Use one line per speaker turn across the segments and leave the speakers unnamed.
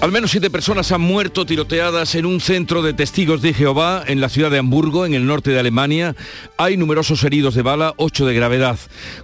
Al menos siete personas han muerto tiroteadas en un centro de testigos de Jehová en la ciudad de Hamburgo, en el norte de Alemania. Hay numerosos heridos de bala, ocho de gravedad.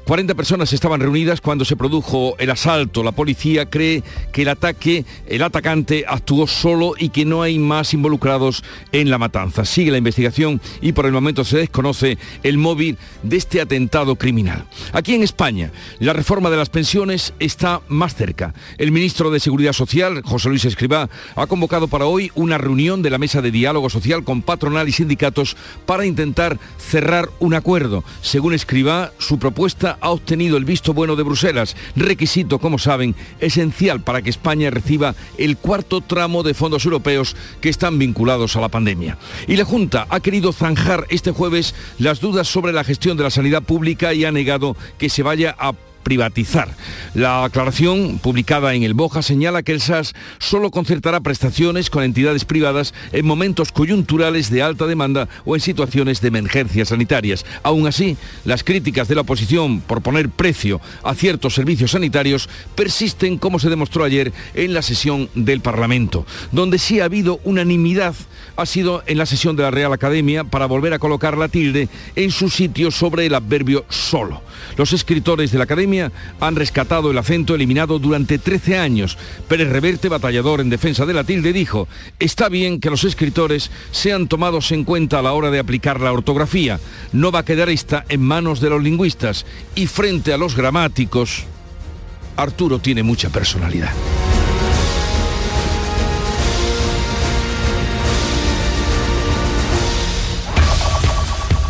40 personas estaban reunidas cuando se produjo el asalto. La policía cree que el ataque, el atacante actuó solo y que no hay más involucrados en la matanza. Sigue la investigación y por el momento se desconoce el móvil de este atentado criminal. Aquí en España, la reforma de las pensiones está más cerca. El ministro de Seguridad Social, José Luis Escribá ha convocado para hoy una reunión de la mesa de diálogo social con patronal y sindicatos para intentar cerrar un acuerdo. Según Escribá, su propuesta ha obtenido el visto bueno de Bruselas, requisito, como saben, esencial para que España reciba el cuarto tramo de fondos europeos que están vinculados a la pandemia. Y la Junta ha querido zanjar este jueves las dudas sobre la gestión de la sanidad pública y ha negado que se vaya a privatizar. La aclaración publicada en el Boja señala que el SAS solo concertará prestaciones con entidades privadas en momentos coyunturales de alta demanda o en situaciones de emergencias sanitarias. Aún así, las críticas de la oposición por poner precio a ciertos servicios sanitarios persisten como se demostró ayer en la sesión del Parlamento, donde sí ha habido unanimidad ha sido en la sesión de la Real Academia para volver a colocar la tilde en su sitio sobre el adverbio solo. Los escritores de la Academia han rescatado el acento eliminado durante 13 años. Pérez Reverte, batallador en defensa de la tilde, dijo, está bien que los escritores sean tomados en cuenta a la hora de aplicar la ortografía. No va a quedar esta en manos de los lingüistas. Y frente a los gramáticos, Arturo tiene mucha personalidad.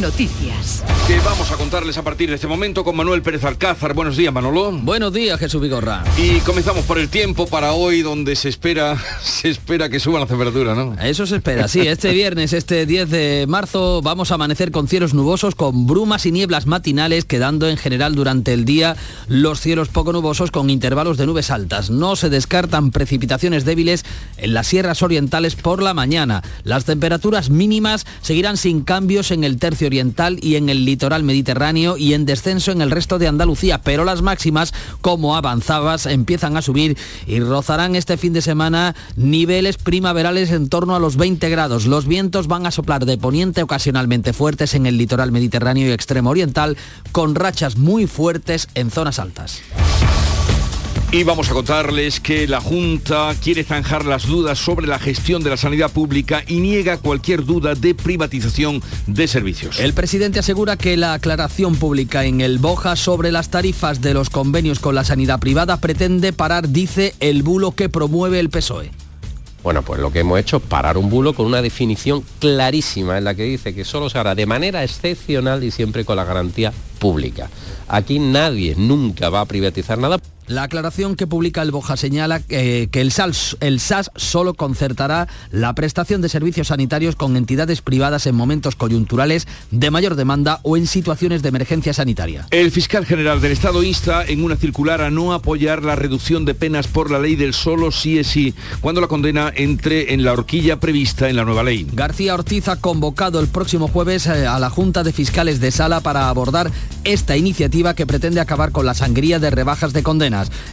Noticias.
Que vamos a contarles a partir de este momento con Manuel Pérez Alcázar. Buenos días, Manolo.
Buenos días, Jesús Vigorra.
Y comenzamos por el tiempo para hoy, donde se espera, se espera que suba la temperatura, ¿no?
Eso se espera, sí. Este viernes, este 10 de marzo, vamos a amanecer con cielos nubosos, con brumas y nieblas matinales, quedando en general durante el día los cielos poco nubosos con intervalos de nubes altas. No se descartan precipitaciones débiles en las sierras orientales por la mañana. Las temperaturas mínimas seguirán sin cambios en el tercio oriental y en el litoral mediterráneo y en descenso en el resto de Andalucía, pero las máximas, como avanzabas, empiezan a subir y rozarán este fin de semana niveles primaverales en torno a los 20 grados. Los vientos van a soplar de poniente ocasionalmente fuertes en el litoral mediterráneo y extremo oriental, con rachas muy fuertes en zonas altas.
Y vamos a contarles que la Junta quiere zanjar las dudas sobre la gestión de la sanidad pública y niega cualquier duda de privatización de servicios.
El presidente asegura que la aclaración pública en el Boja sobre las tarifas de los convenios con la sanidad privada pretende parar, dice, el bulo que promueve el PSOE.
Bueno, pues lo que hemos hecho es parar un bulo con una definición clarísima en la que dice que solo se hará de manera excepcional y siempre con la garantía pública. Aquí nadie nunca va a privatizar nada.
La aclaración que publica el Boja señala eh, que el, el SAS solo concertará la prestación de servicios sanitarios con entidades privadas en momentos coyunturales de mayor demanda o en situaciones de emergencia sanitaria.
El fiscal general del Estado insta en una circular a no apoyar la reducción de penas por la ley del solo sí es sí cuando la condena entre en la horquilla prevista en la nueva ley.
García Ortiz ha convocado el próximo jueves eh, a la Junta de Fiscales de Sala para abordar esta iniciativa que pretende acabar con la sangría de rebajas de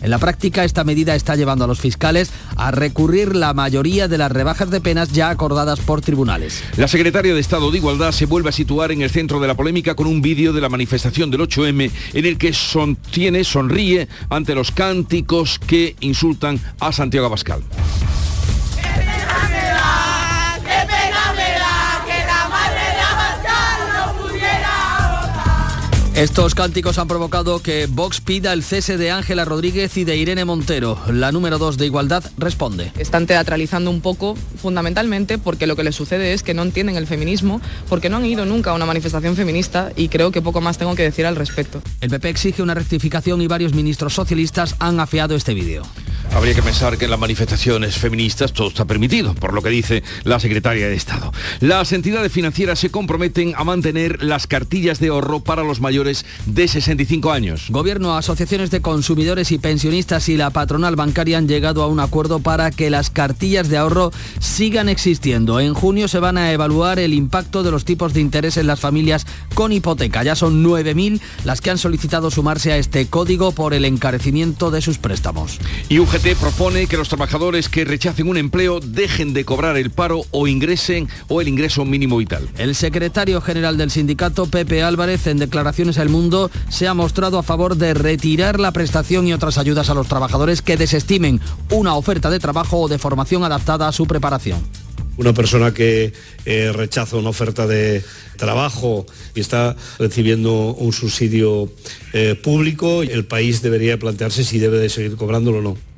En la práctica, esta medida está llevando a los fiscales a recurrir la mayoría de las rebajas de penas ya acordadas por tribunales.
La secretaria de Estado de Igualdad se vuelve a situar en el centro de la polémica con un vídeo de la manifestación del 8M en el que sonríe ante los cánticos que insultan a Santiago Abascal.
Estos cánticos han provocado que Vox pida el cese de Ángela Rodríguez y de Irene Montero. La número 2 de Igualdad responde.
Están teatralizando un poco, fundamentalmente porque lo que les sucede es que no entienden el feminismo, porque no han ido nunca a una manifestación feminista y creo que poco más tengo que decir al respecto.
El PP exige una rectificación y varios ministros socialistas han afeado este vídeo.
Habría que pensar que en las manifestaciones feministas todo está permitido, por lo que dice la secretaria de Estado. Las entidades financieras se comprometen a mantener las cartillas de ahorro para los mayores de 65 años.
Gobierno, asociaciones de consumidores y pensionistas y la patronal bancaria han llegado a un acuerdo para que las cartillas de ahorro sigan existiendo. En junio se van a evaluar el impacto de los tipos de interés en las familias con hipoteca. Ya son 9.000 las que han solicitado sumarse a este código por el encarecimiento de sus préstamos.
Y UGT propone que los trabajadores que rechacen un empleo dejen de cobrar el paro o ingresen o el ingreso mínimo vital.
El secretario general del sindicato, Pepe Álvarez, en declaraciones al Mundo, se ha mostrado a favor de retirar la prestación y otras ayudas a los trabajadores que desestimen una oferta de trabajo o de formación adaptada a su preparación
una persona que eh, rechaza una oferta de trabajo y está recibiendo un subsidio eh, público, el país debería plantearse si debe de seguir cobrándolo o no.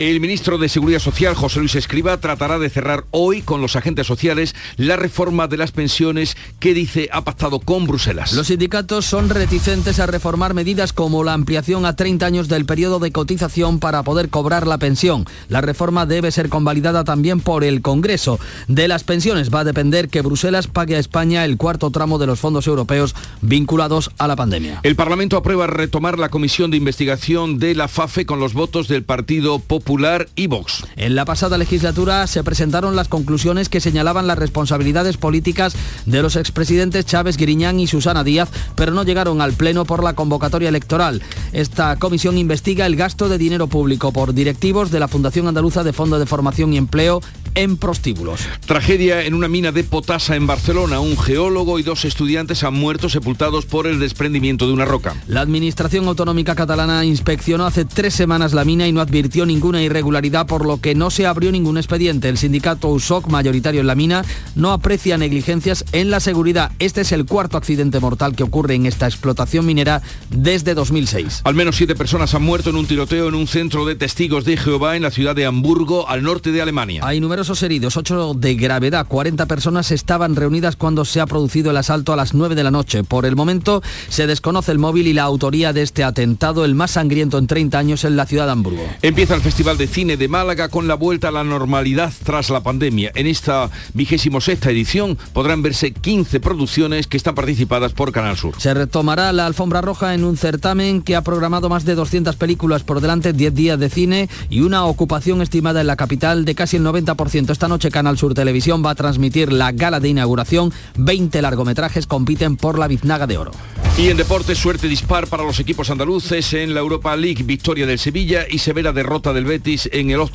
El ministro de Seguridad Social, José Luis Escriba, tratará de cerrar hoy con los agentes sociales la reforma de las pensiones que dice ha pactado con Bruselas.
Los sindicatos son reticentes a reformar medidas como la ampliación a 30 años del periodo de cotización para poder cobrar la pensión. La reforma debe ser convalidada también por el Congreso. De las pensiones va a depender que Bruselas pague a España el cuarto tramo de los fondos europeos vinculados a la pandemia.
El Parlamento aprueba retomar la comisión de investigación de la FAFE con los votos del Partido Popular Popular y Vox.
En la pasada legislatura se presentaron las conclusiones que señalaban las responsabilidades políticas de los expresidentes Chávez Griñán y Susana Díaz, pero no llegaron al Pleno por la convocatoria electoral. Esta comisión investiga el gasto de dinero público por directivos de la Fundación Andaluza de Fondo de Formación y Empleo en prostíbulos.
Tragedia en una mina de potasa en Barcelona. Un geólogo y dos estudiantes han muerto sepultados por el desprendimiento de una roca.
La Administración Autonómica Catalana inspeccionó hace tres semanas la mina y no advirtió ninguna irregularidad por lo que no se abrió ningún expediente. El sindicato USOC, mayoritario en la mina, no aprecia negligencias en la seguridad. Este es el cuarto accidente mortal que ocurre en esta explotación minera desde 2006.
Al menos siete personas han muerto en un tiroteo en un centro de testigos de Jehová en la ciudad de Hamburgo, al norte de Alemania.
Hay numerosos heridos, ocho de gravedad. 40 personas estaban reunidas cuando se ha producido el asalto a las 9 de la noche. Por el momento se desconoce el móvil y la autoría de este atentado, el más sangriento en 30 años en la ciudad de Hamburgo.
Empieza el festival de Cine de Málaga con la vuelta a la normalidad tras la pandemia. En esta vigésimo sexta edición podrán verse 15 producciones que están participadas por Canal Sur.
Se retomará la alfombra roja en un certamen que ha programado más de 200 películas por delante, 10 días de cine y una ocupación estimada en la capital de casi el 90%. Esta noche Canal Sur Televisión va a transmitir la gala de inauguración. 20 largometrajes compiten por la biznaga de oro.
Y en deportes, suerte dispar para los equipos andaluces en la Europa League, victoria del Sevilla y severa derrota del Betis en el Old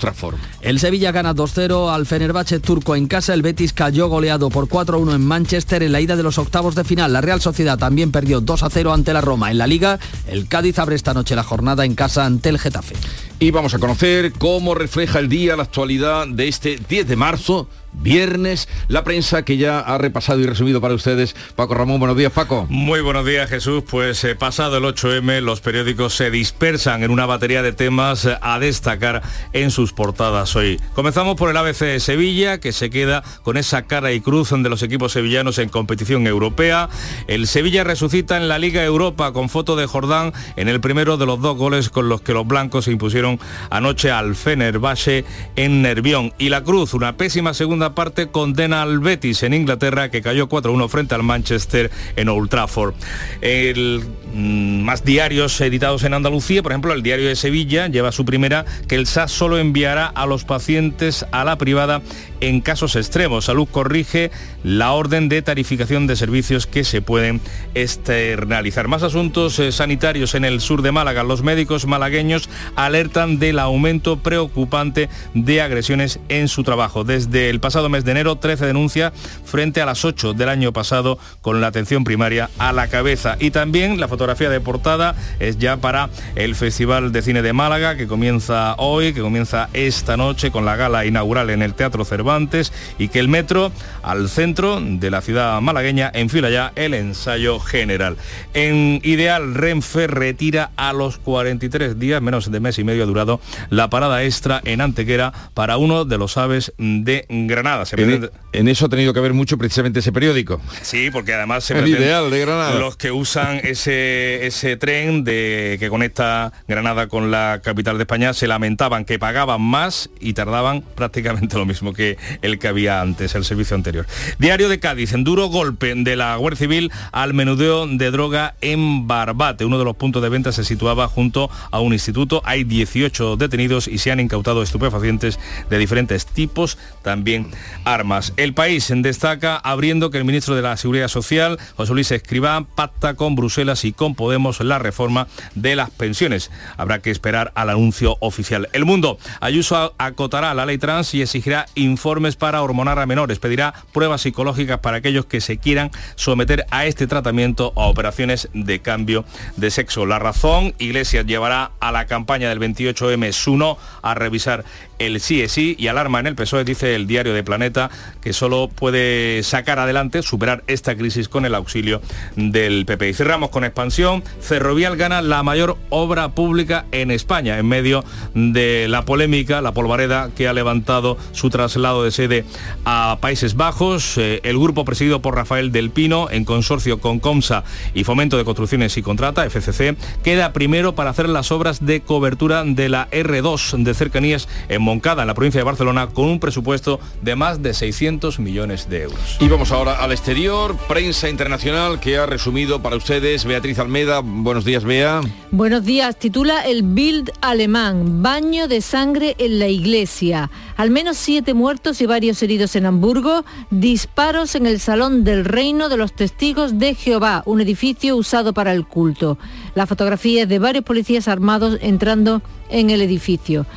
El Sevilla gana 2-0 al Fenerbahce turco en casa, el Betis cayó goleado por 4-1 en Manchester en la ida de los octavos de final. La Real Sociedad también perdió 2-0 ante la Roma. En la Liga, el Cádiz abre esta noche la jornada en casa ante el Getafe.
Y vamos a conocer cómo refleja el día la actualidad de este 10 de marzo viernes. La prensa que ya ha repasado y resumido para ustedes. Paco Ramón, buenos días, Paco.
Muy buenos días, Jesús. Pues eh, pasado el 8M, los periódicos se dispersan en una batería de temas eh, a destacar en sus portadas hoy. Comenzamos por el ABC de Sevilla, que se queda con esa cara y cruz de los equipos sevillanos en competición europea. El Sevilla resucita en la Liga Europa con foto de Jordán en el primero de los dos goles con los que los blancos se impusieron anoche al Fenerbahce en Nervión. Y la cruz, una pésima segunda parte condena al Betis en Inglaterra que cayó 4-1 frente al Manchester en Old Trafford. El, mm, más diarios editados en Andalucía, por ejemplo el diario de Sevilla lleva su primera que el SAS solo enviará a los pacientes a la privada en casos extremos. Salud corrige la orden de tarificación de servicios que se pueden externalizar. Más asuntos eh, sanitarios en el sur de Málaga. Los médicos malagueños alertan del aumento preocupante de agresiones en su trabajo. Desde el pasado mes de enero, 13 denuncias frente a las 8 del año pasado con la atención primaria a la cabeza. Y también la fotografía de portada es ya para el Festival de Cine de Málaga que comienza hoy, que comienza esta noche con la gala inaugural en el Teatro Cervantes Cervantes y que el metro al centro de la ciudad malagueña enfila ya el ensayo general. En Ideal, Renfe retira a los 43 días, menos de mes y medio ha durado la parada extra en Antequera para uno de los aves de Granada. Se
En,
pretende-
en eso ha tenido que ver mucho precisamente ese periódico.
Sí, porque además se
El
pretende-
Ideal de Granada.
Los que usan ese, ese tren de, que conecta Granada con la capital de España se lamentaban que pagaban más y tardaban prácticamente lo mismo que el que había antes, el servicio anterior. Diario de Cádiz, en duro golpe de la Guardia Civil al menudeo de droga en Barbate. Uno de los puntos de venta se situaba junto a un instituto. Hay 18 detenidos y se han incautado estupefacientes de diferentes tipos, también armas. El país destaca abriendo que el ministro de la Seguridad Social, José Luis Escribá, pacta con Bruselas y con Podemos la reforma de las pensiones. Habrá que esperar al anuncio oficial. El mundo. Ayuso acotará la ley trans y exigirá informes para hormonar a menores. Pedirá pruebas psicológicas para aquellos que se quieran someter a este tratamiento a operaciones de cambio de sexo. La razón, Iglesias llevará a la campaña del 28M su no a revisar el sí es sí y alarma en el PSOE, dice el diario de Planeta, que solo puede sacar adelante, superar esta crisis con el auxilio del PP. Y cerramos con expansión. Ferrovial gana la mayor obra pública en España en medio de la polémica, la polvareda que ha levantado su traslado de sede a Países Bajos. Eh, el grupo presidido por Rafael del Pino, en consorcio con Comsa y Fomento de Construcciones y Contrata, FCC, queda primero para hacer las obras de cobertura de la R2 de cercanías en Moncada, en la provincia de Barcelona, con un presupuesto de más de 600 millones de euros.
Y vamos ahora al exterior, prensa internacional que ha resumido para ustedes Beatriz Almeda. Buenos días, Bea.
Buenos días. Titula el Bild alemán, baño de sangre en la iglesia. Al menos siete muertos y varios heridos en Hamburgo. Disparos en el Salón del Reino de los Testigos de Jehová, un edificio usado para el culto. La fotografía es de varios policías armados entrando en el edificio.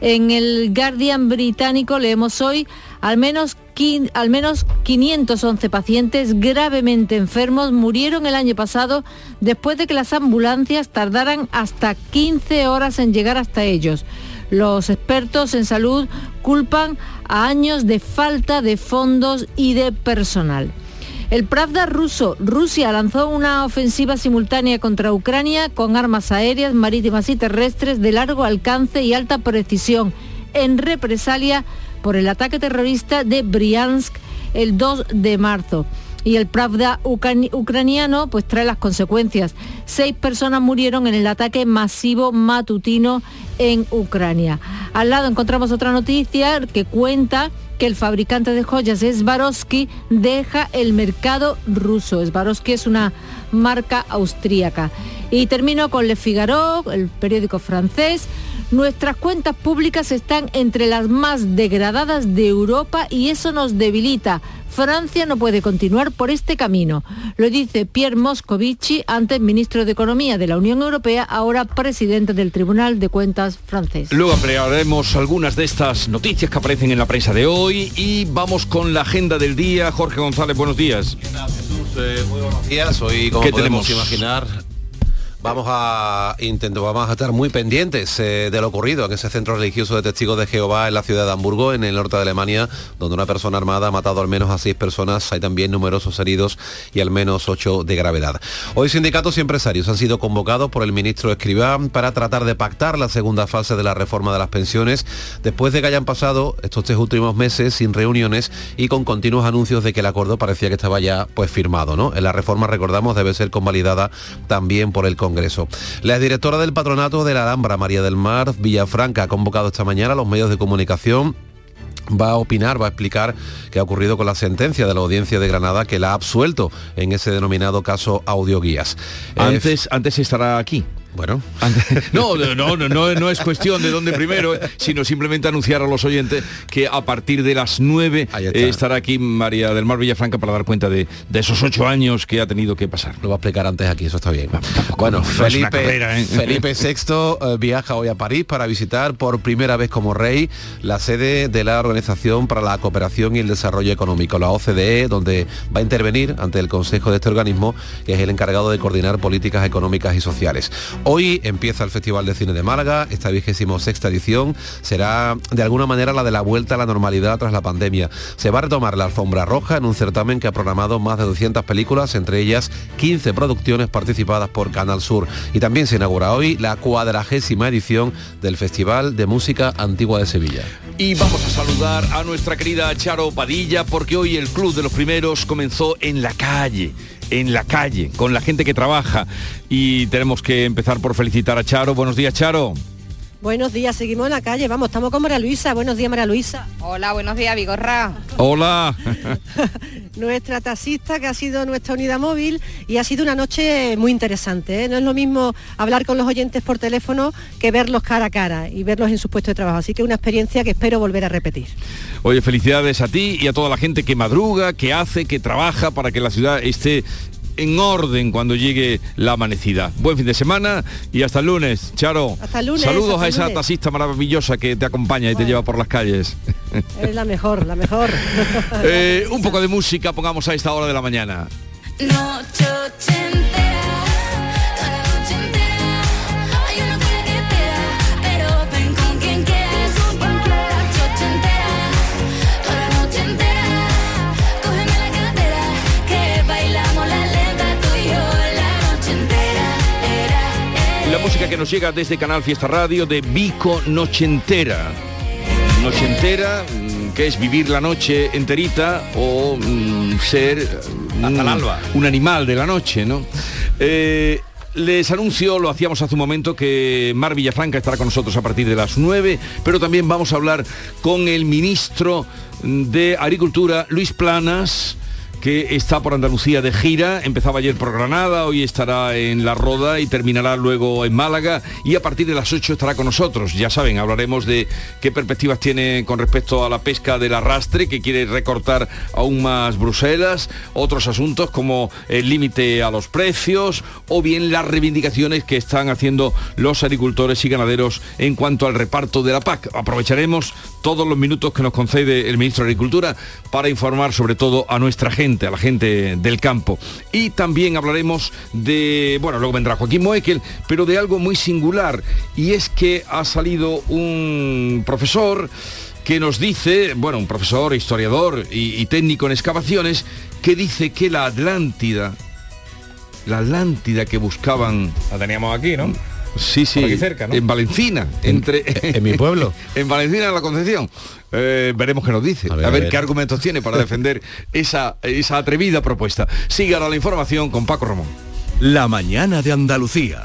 En el Guardian británico leemos hoy al menos, al menos 511 pacientes gravemente enfermos murieron el año pasado después de que las ambulancias tardaran hasta 15 horas en llegar hasta ellos. Los expertos en salud culpan a años de falta de fondos y de personal. El Pravda ruso, Rusia lanzó una ofensiva simultánea contra Ucrania con armas aéreas, marítimas y terrestres de largo alcance y alta precisión, en represalia por el ataque terrorista de Briansk el 2 de marzo. Y el Pravda ucrani- ucraniano pues trae las consecuencias. Seis personas murieron en el ataque masivo matutino en Ucrania. Al lado encontramos otra noticia que cuenta que el fabricante de joyas Swarovski deja el mercado ruso. Swarovski es una marca austríaca. Y termino con Le Figaro, el periódico francés. Nuestras cuentas públicas están entre las más degradadas de Europa y eso nos debilita. Francia no puede continuar por este camino. Lo dice Pierre Moscovici, antes ministro de Economía de la Unión Europea, ahora presidente del Tribunal de Cuentas francés.
Luego ampliaremos algunas de estas noticias que aparecen en la prensa de hoy y vamos con la agenda del día. Jorge González, buenos días.
muy buenos días. Hoy, como
¿Qué
podemos
tenemos?
imaginar, vamos a intentar, vamos a estar muy pendientes eh, de lo ocurrido en ese centro religioso de testigos de Jehová en la ciudad de Hamburgo, en el norte de Alemania, donde una persona armada ha matado al menos a seis personas. Hay también numerosos heridos y al menos ocho de gravedad. Hoy sindicatos y empresarios han sido convocados por el ministro Escribá para tratar de pactar la segunda fase de la reforma de las pensiones, después de que hayan pasado estos tres últimos meses sin reuniones y con continuos anuncios de que el acuerdo parecía que estaba ya pues firmado. ¿no? La reforma, recordamos, debe ser convalidada también por el Congreso. La directora del patronato de la Alhambra, María del Mar Villafranca, ha convocado esta mañana a los medios de comunicación va a opinar, va a explicar qué ha ocurrido con la sentencia de la audiencia de Granada que la ha absuelto en ese denominado caso audioguías. Eh,
Antes, antes estará aquí.
Bueno.
No, no, no, no, es cuestión de dónde primero, sino simplemente anunciar a los oyentes que a partir de las 9
Ahí está.
eh, estará aquí María del Mar Villafranca para dar cuenta de, de esos ocho años que ha tenido que pasar.
Lo va a explicar antes aquí, eso está bien. Bueno, Felipe,
carrera, ¿eh?
Felipe VI eh, viaja hoy a París para visitar por primera vez como rey la sede de la Organización para la Cooperación y el Desarrollo Económico, la OCDE, donde va a intervenir ante el Consejo de este organismo, que es el encargado de coordinar políticas económicas y sociales. Hoy empieza el Festival de Cine de Málaga, esta vigésimo sexta edición será de alguna manera la de la vuelta a la normalidad tras la pandemia. Se va a retomar la alfombra roja en un certamen que ha programado más de 200 películas, entre ellas 15 producciones participadas por Canal Sur. Y también se inaugura hoy la cuadragésima edición del Festival de Música Antigua de Sevilla.
Y vamos a saludar a nuestra querida Charo Padilla porque hoy el Club de los Primeros comenzó en la calle en la calle, con la gente que trabaja. Y tenemos que empezar por felicitar a Charo. Buenos días, Charo.
Buenos días, seguimos en la calle, vamos, estamos con María Luisa. Buenos días, María Luisa.
Hola, buenos días, Vigorra.
Hola.
nuestra taxista que ha sido nuestra unidad móvil y ha sido una noche muy interesante. ¿eh? No es lo mismo hablar con los oyentes por teléfono que verlos cara a cara y verlos en su puesto de trabajo. Así que una experiencia que espero volver a repetir.
Oye, felicidades a ti y a toda la gente que madruga, que hace, que trabaja para que la ciudad esté en orden cuando llegue la amanecida. Buen fin de semana y hasta el lunes, Charo.
Hasta el lunes.
Saludos a esa taxista maravillosa que te acompaña y te lleva por las calles.
Es la mejor, la mejor.
Eh, un poco de música pongamos a esta hora de la mañana. Música que nos llega desde Canal Fiesta Radio de Vico Nochentera. Nochentera, mm, que es vivir la noche enterita o mm, ser
Hasta el alba.
un animal de la noche, ¿no? Eh, les anuncio, lo hacíamos hace un momento, que Mar Villafranca estará con nosotros a partir de las 9, pero también vamos a hablar con el ministro de Agricultura, Luis Planas, que está por Andalucía de gira, empezaba ayer por Granada, hoy estará en La Roda y terminará luego en Málaga y a partir de las 8 estará con nosotros. Ya saben, hablaremos de qué perspectivas tiene con respecto a la pesca del arrastre, que quiere recortar aún más Bruselas, otros asuntos como el límite a los precios o bien las reivindicaciones que están haciendo los agricultores y ganaderos en cuanto al reparto de la PAC. Aprovecharemos todos los minutos que nos concede el ministro de Agricultura para informar sobre todo a nuestra gente a la gente del campo. Y también hablaremos de, bueno, luego vendrá Joaquín Moekel, pero de algo muy singular, y es que ha salido un profesor que nos dice, bueno, un profesor, historiador y, y técnico en excavaciones, que dice que la Atlántida, la Atlántida que buscaban...
La teníamos aquí, ¿no?
Sí, sí,
aquí cerca, ¿no?
en Valencina, entre
en mi pueblo.
en Valencina, en la Concepción. Eh, veremos qué nos dice, a ver,
A ver,
a ver
a ver.
qué argumentos tiene para defender esa, esa atrevida propuesta. Siga ahora la información con Paco Ramón.
La mañana de Andalucía.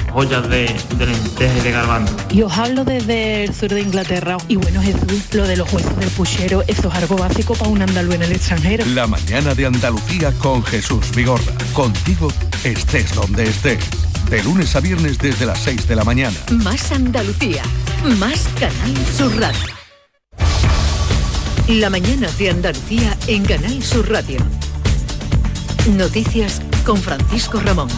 ollas de, de lentejas y de garbanzo.
Y os hablo desde el sur de Inglaterra. Y bueno, Jesús, lo de los huesos del puchero, eso es algo básico para un andaluz en el extranjero.
La mañana de Andalucía con Jesús Vigorra. Contigo estés donde estés. De lunes a viernes desde las 6 de la mañana.
Más Andalucía, más Canal Sur Radio. La mañana de Andalucía en Canal Sur Radio. Noticias con Francisco Ramón.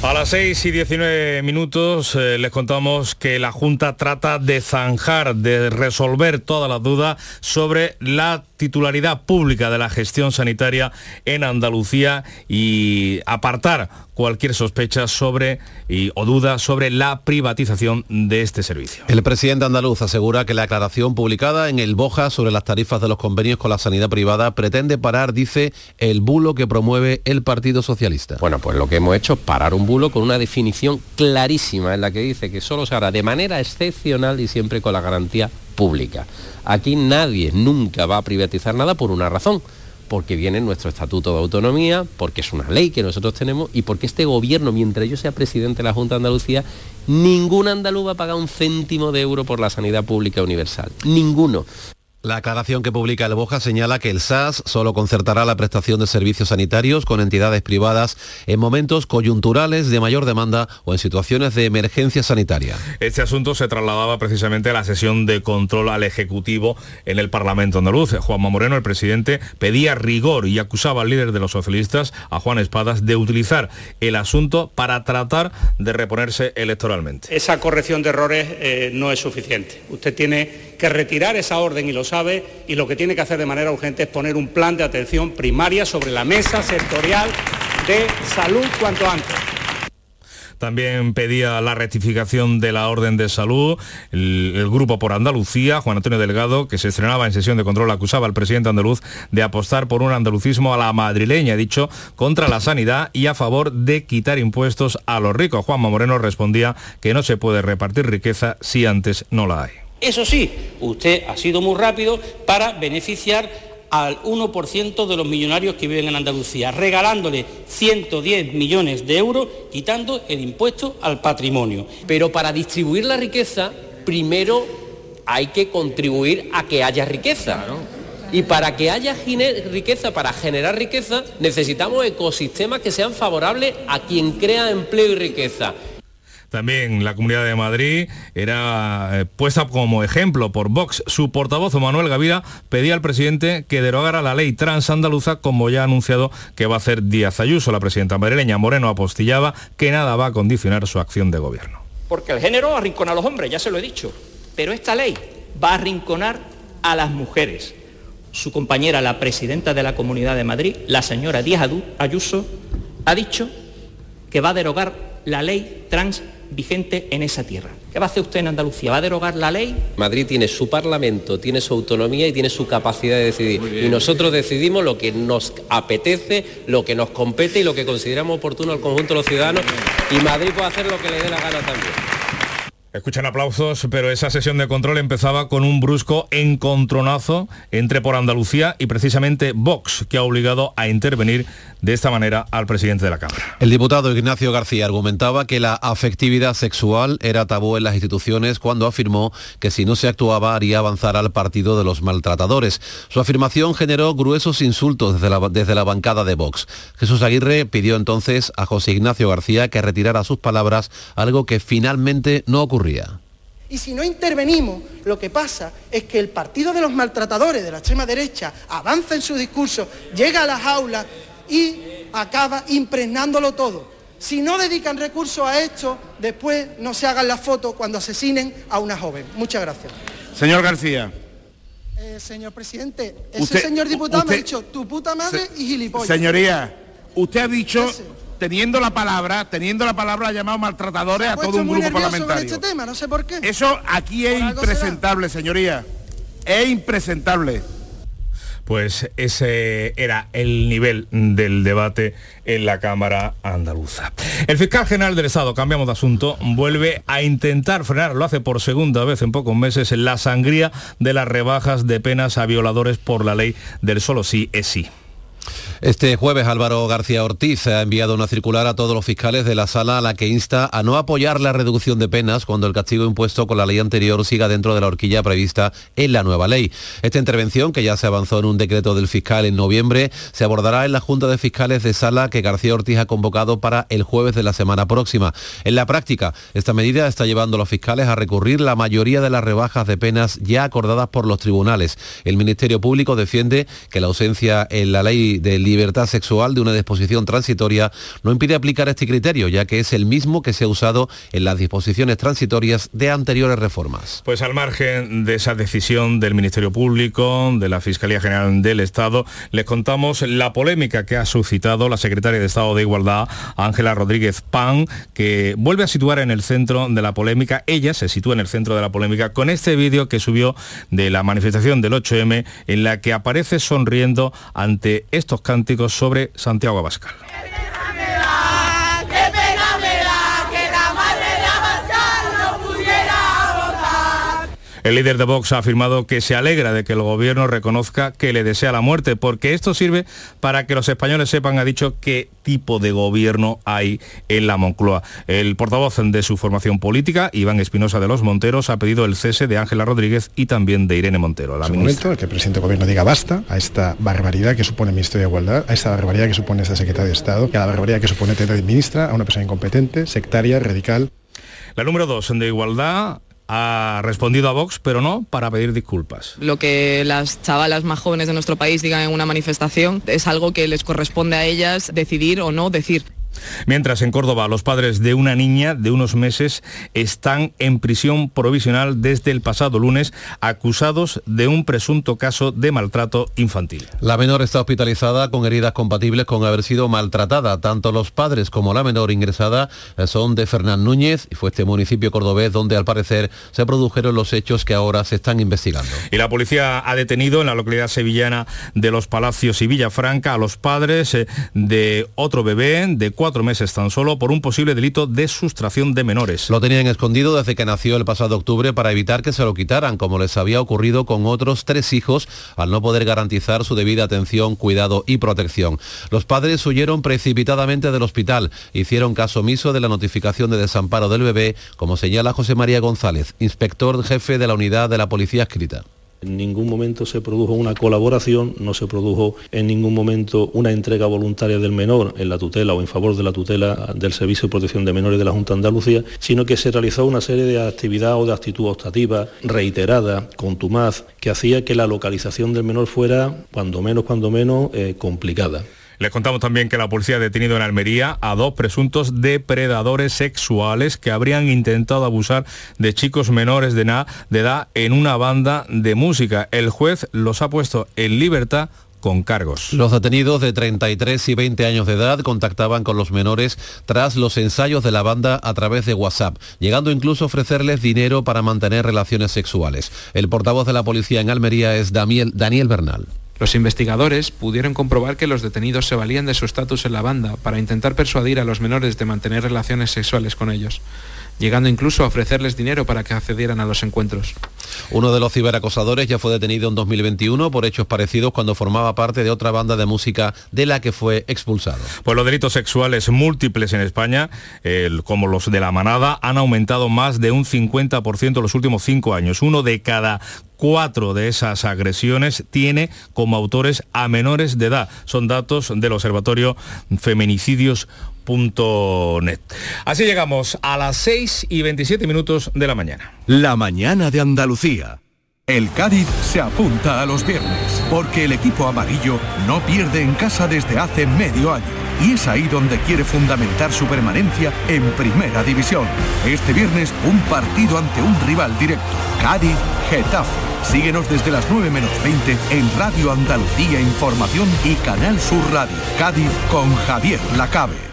A las 6 y 19 minutos eh, les contamos que la Junta trata de zanjar, de resolver todas las dudas sobre la titularidad pública de la gestión sanitaria en Andalucía y apartar cualquier sospecha sobre y, o duda sobre la privatización de este servicio.
El presidente andaluz asegura que la aclaración publicada en el Boja sobre las tarifas de los convenios con la sanidad privada pretende parar, dice, el bulo que promueve el Partido Socialista.
Bueno, pues lo que hemos hecho es parar un bulo con una definición clarísima en la que dice que solo se hará de manera excepcional y siempre con la garantía pública. Aquí nadie nunca va a privatizar nada por una razón porque viene nuestro Estatuto de Autonomía, porque es una ley que nosotros tenemos y porque este gobierno, mientras yo sea presidente de la Junta de Andalucía, ningún andaluz va a pagar un céntimo de euro por la sanidad pública universal. Ninguno.
La aclaración que publica el Boja señala que el SAS solo concertará la prestación de servicios sanitarios con entidades privadas en momentos coyunturales de mayor demanda o en situaciones de emergencia sanitaria.
Este asunto se trasladaba precisamente a la sesión de control al Ejecutivo en el Parlamento andaluz. Juanma Moreno, el presidente, pedía rigor y acusaba al líder de los socialistas, a Juan Espadas, de utilizar el asunto para tratar de reponerse electoralmente.
Esa corrección de errores eh, no es suficiente. Usted tiene que retirar esa orden y lo sabe y lo que tiene que hacer de manera urgente es poner un plan de atención primaria sobre la mesa sectorial de salud cuanto antes.
También pedía la rectificación de la orden de salud. El, grupo por Andalucía, Juan Antonio Delgado, que se estrenaba en sesión de control, acusaba al presidente andaluz de apostar por un andalucismo a la madrileña, dicho, contra la sanidad y a favor de quitar impuestos a los ricos. Juanma Moreno respondía que no se puede repartir riqueza si antes no la hay.
Eso sí, usted ha sido muy rápido para beneficiar al 1% de los millonarios que viven en Andalucía, regalándole 110 millones de euros, quitando el impuesto al patrimonio.
Pero para distribuir la riqueza, primero hay que contribuir a que haya riqueza. Y para que haya riqueza, para generar riqueza, necesitamos ecosistemas que sean favorables a quien crea empleo y riqueza.
También la Comunidad de Madrid era eh, puesta como ejemplo por Vox. Su portavoz, Manuel Gavira, pedía al presidente que derogara la ley transandaluza, como ya ha anunciado que va a hacer Díaz Ayuso. La presidenta madrileña Moreno apostillaba que nada va a condicionar su acción de gobierno.
Porque el género arrincona a los hombres, ya se lo he dicho. Pero esta ley va a arrinconar a las mujeres. Su compañera, la presidenta de la Comunidad de Madrid, la señora Díaz Ayuso, ha dicho que va a derogar la ley trans vigente en esa tierra. ¿Qué va a hacer usted en Andalucía? ¿Va a derogar la ley?
Madrid tiene su parlamento, tiene su autonomía y tiene su capacidad de decidir. Y nosotros decidimos lo que nos apetece, lo que nos compete y lo que consideramos oportuno al conjunto de los ciudadanos. Y Madrid puede hacer lo que le dé la gana también.
Escuchan aplausos, pero esa sesión de control empezaba con un brusco encontronazo entre por Andalucía y precisamente Vox, que ha obligado a intervenir de esta manera al presidente de la Cámara.
El diputado Ignacio García argumentaba que la afectividad sexual era tabú en las instituciones cuando afirmó que si no se actuaba haría avanzar al partido de los maltratadores. Su afirmación generó gruesos insultos desde la, desde la bancada de Vox. Jesús Aguirre pidió entonces a José Ignacio García que retirara sus palabras, algo que finalmente no ocurrió.
Y si no intervenimos, lo que pasa es que el partido de los maltratadores de la extrema derecha avanza en su discurso, llega a las aulas y acaba impregnándolo todo. Si no dedican recursos a esto, después no se hagan las fotos cuando asesinen a una joven. Muchas gracias.
Señor García.
Eh, señor presidente, ese usted, señor diputado usted, me ha dicho tu puta madre
se,
y gilipollas.
Señoría, usted ha dicho... Ese teniendo la palabra, teniendo la palabra ha llamado maltratadores a todo un grupo parlamentario.
Este tema, no sé por qué.
Eso aquí es impresentable, señoría. Es impresentable.
Pues ese era el nivel del debate en la Cámara andaluza. El fiscal general del Estado, cambiamos de asunto, vuelve a intentar frenar, lo hace por segunda vez en pocos meses, la sangría de las rebajas de penas a violadores por la ley del solo sí es sí.
Este jueves Álvaro García Ortiz ha enviado una circular a todos los fiscales de la sala a la que insta a no apoyar la reducción de penas cuando el castigo impuesto con la ley anterior siga dentro de la horquilla prevista en la nueva ley. Esta intervención, que ya se avanzó en un decreto del fiscal en noviembre, se abordará en la Junta de Fiscales de Sala que García Ortiz ha convocado para el jueves de la semana próxima. En la práctica, esta medida está llevando a los fiscales a recurrir la mayoría de las rebajas de penas ya acordadas por los tribunales. El Ministerio Público defiende que la ausencia en la ley de libertad sexual de una disposición transitoria no impide aplicar este criterio, ya que es el mismo que se ha usado en las disposiciones transitorias de anteriores reformas.
Pues al margen de esa decisión del Ministerio Público, de la Fiscalía General del Estado, les contamos la polémica que ha suscitado la secretaria de Estado de Igualdad, Ángela Rodríguez Pan, que vuelve a situar en el centro de la polémica, ella se sitúa en el centro de la polémica con este vídeo que subió de la manifestación del 8M en la que aparece sonriendo ante estos cánticos sobre Santiago Abascal. El líder de Vox ha afirmado que se alegra de que el gobierno reconozca que le desea la muerte, porque esto sirve para que los españoles sepan, ha dicho, qué tipo de gobierno hay en la Moncloa. El portavoz de su formación política, Iván Espinosa de los Monteros, ha pedido el cese de Ángela Rodríguez y también de Irene Montero, la
es momento en que el presidente del gobierno diga basta a esta barbaridad que supone el Ministerio de Igualdad, a esta barbaridad que supone esta secretaria de Estado, y a la barbaridad que supone tener de ministra a una persona incompetente, sectaria, radical.
La número dos de Igualdad ha respondido a Vox, pero no para pedir disculpas.
Lo que las chavalas más jóvenes de nuestro país digan en una manifestación es algo que les corresponde a ellas decidir o no decir.
Mientras en Córdoba los padres de una niña de unos meses están en prisión provisional desde el pasado lunes acusados de un presunto caso de maltrato infantil.
La menor está hospitalizada con heridas compatibles con haber sido maltratada. Tanto los padres como la menor ingresada eh, son de Fernán Núñez y fue este municipio cordobés donde al parecer se produjeron los hechos que ahora se están investigando.
Y la policía ha detenido en la localidad sevillana de Los Palacios y Villafranca a los padres eh, de otro bebé de cuatro meses tan solo por un posible delito de sustracción de menores.
Lo tenían escondido desde que nació el pasado octubre para evitar que se lo quitaran, como les había ocurrido con otros tres hijos al no poder garantizar su debida atención, cuidado y protección. Los padres huyeron precipitadamente del hospital, hicieron caso omiso de la notificación de desamparo del bebé, como señala José María González, inspector jefe de la unidad de la policía escrita.
En ningún momento se produjo una colaboración, no se produjo en ningún momento una entrega voluntaria del menor en la tutela o en favor de la tutela del Servicio de Protección de Menores de la Junta de Andalucía, sino que se realizó una serie de actividad o de actitud optativa reiterada, contumaz, que hacía que la localización del menor fuera, cuando menos, cuando menos, eh, complicada.
Les contamos también que la policía ha detenido en Almería a dos presuntos depredadores sexuales que habrían intentado abusar de chicos menores de, edad en una banda de música. El juez los ha puesto en libertad con cargos.
Los detenidos de 33 y 20 años de edad contactaban con los menores tras los ensayos de la banda a través de WhatsApp, llegando incluso a ofrecerles dinero para mantener relaciones sexuales. El portavoz de la policía en Almería es Daniel Bernal.
Los investigadores pudieron comprobar que los detenidos se valían de su estatus en la banda para intentar persuadir a los menores de mantener relaciones sexuales con ellos llegando incluso a ofrecerles dinero para que accedieran a los encuentros.
Uno de los ciberacosadores ya fue detenido en 2021 por hechos parecidos cuando formaba parte de otra banda de música de la que fue expulsado.
Pues los delitos sexuales múltiples en España, como los de la manada, han aumentado más de un 50% en los últimos cinco años. Uno de cada cuatro de esas agresiones tiene como autores a menores de edad. Son datos del Observatorio Feminicidios Así llegamos a las 6 y 27 minutos de la mañana.
La mañana de Andalucía. El Cádiz se apunta a los viernes, porque el equipo amarillo no pierde en casa desde hace medio año. Y es ahí donde quiere fundamentar su permanencia en Primera División. Este viernes un partido ante un rival directo. Cádiz-Getafe. Síguenos desde las 9 menos 20 en Radio Andalucía Información y Canal Sur Radio. Cádiz con Javier Lacabe.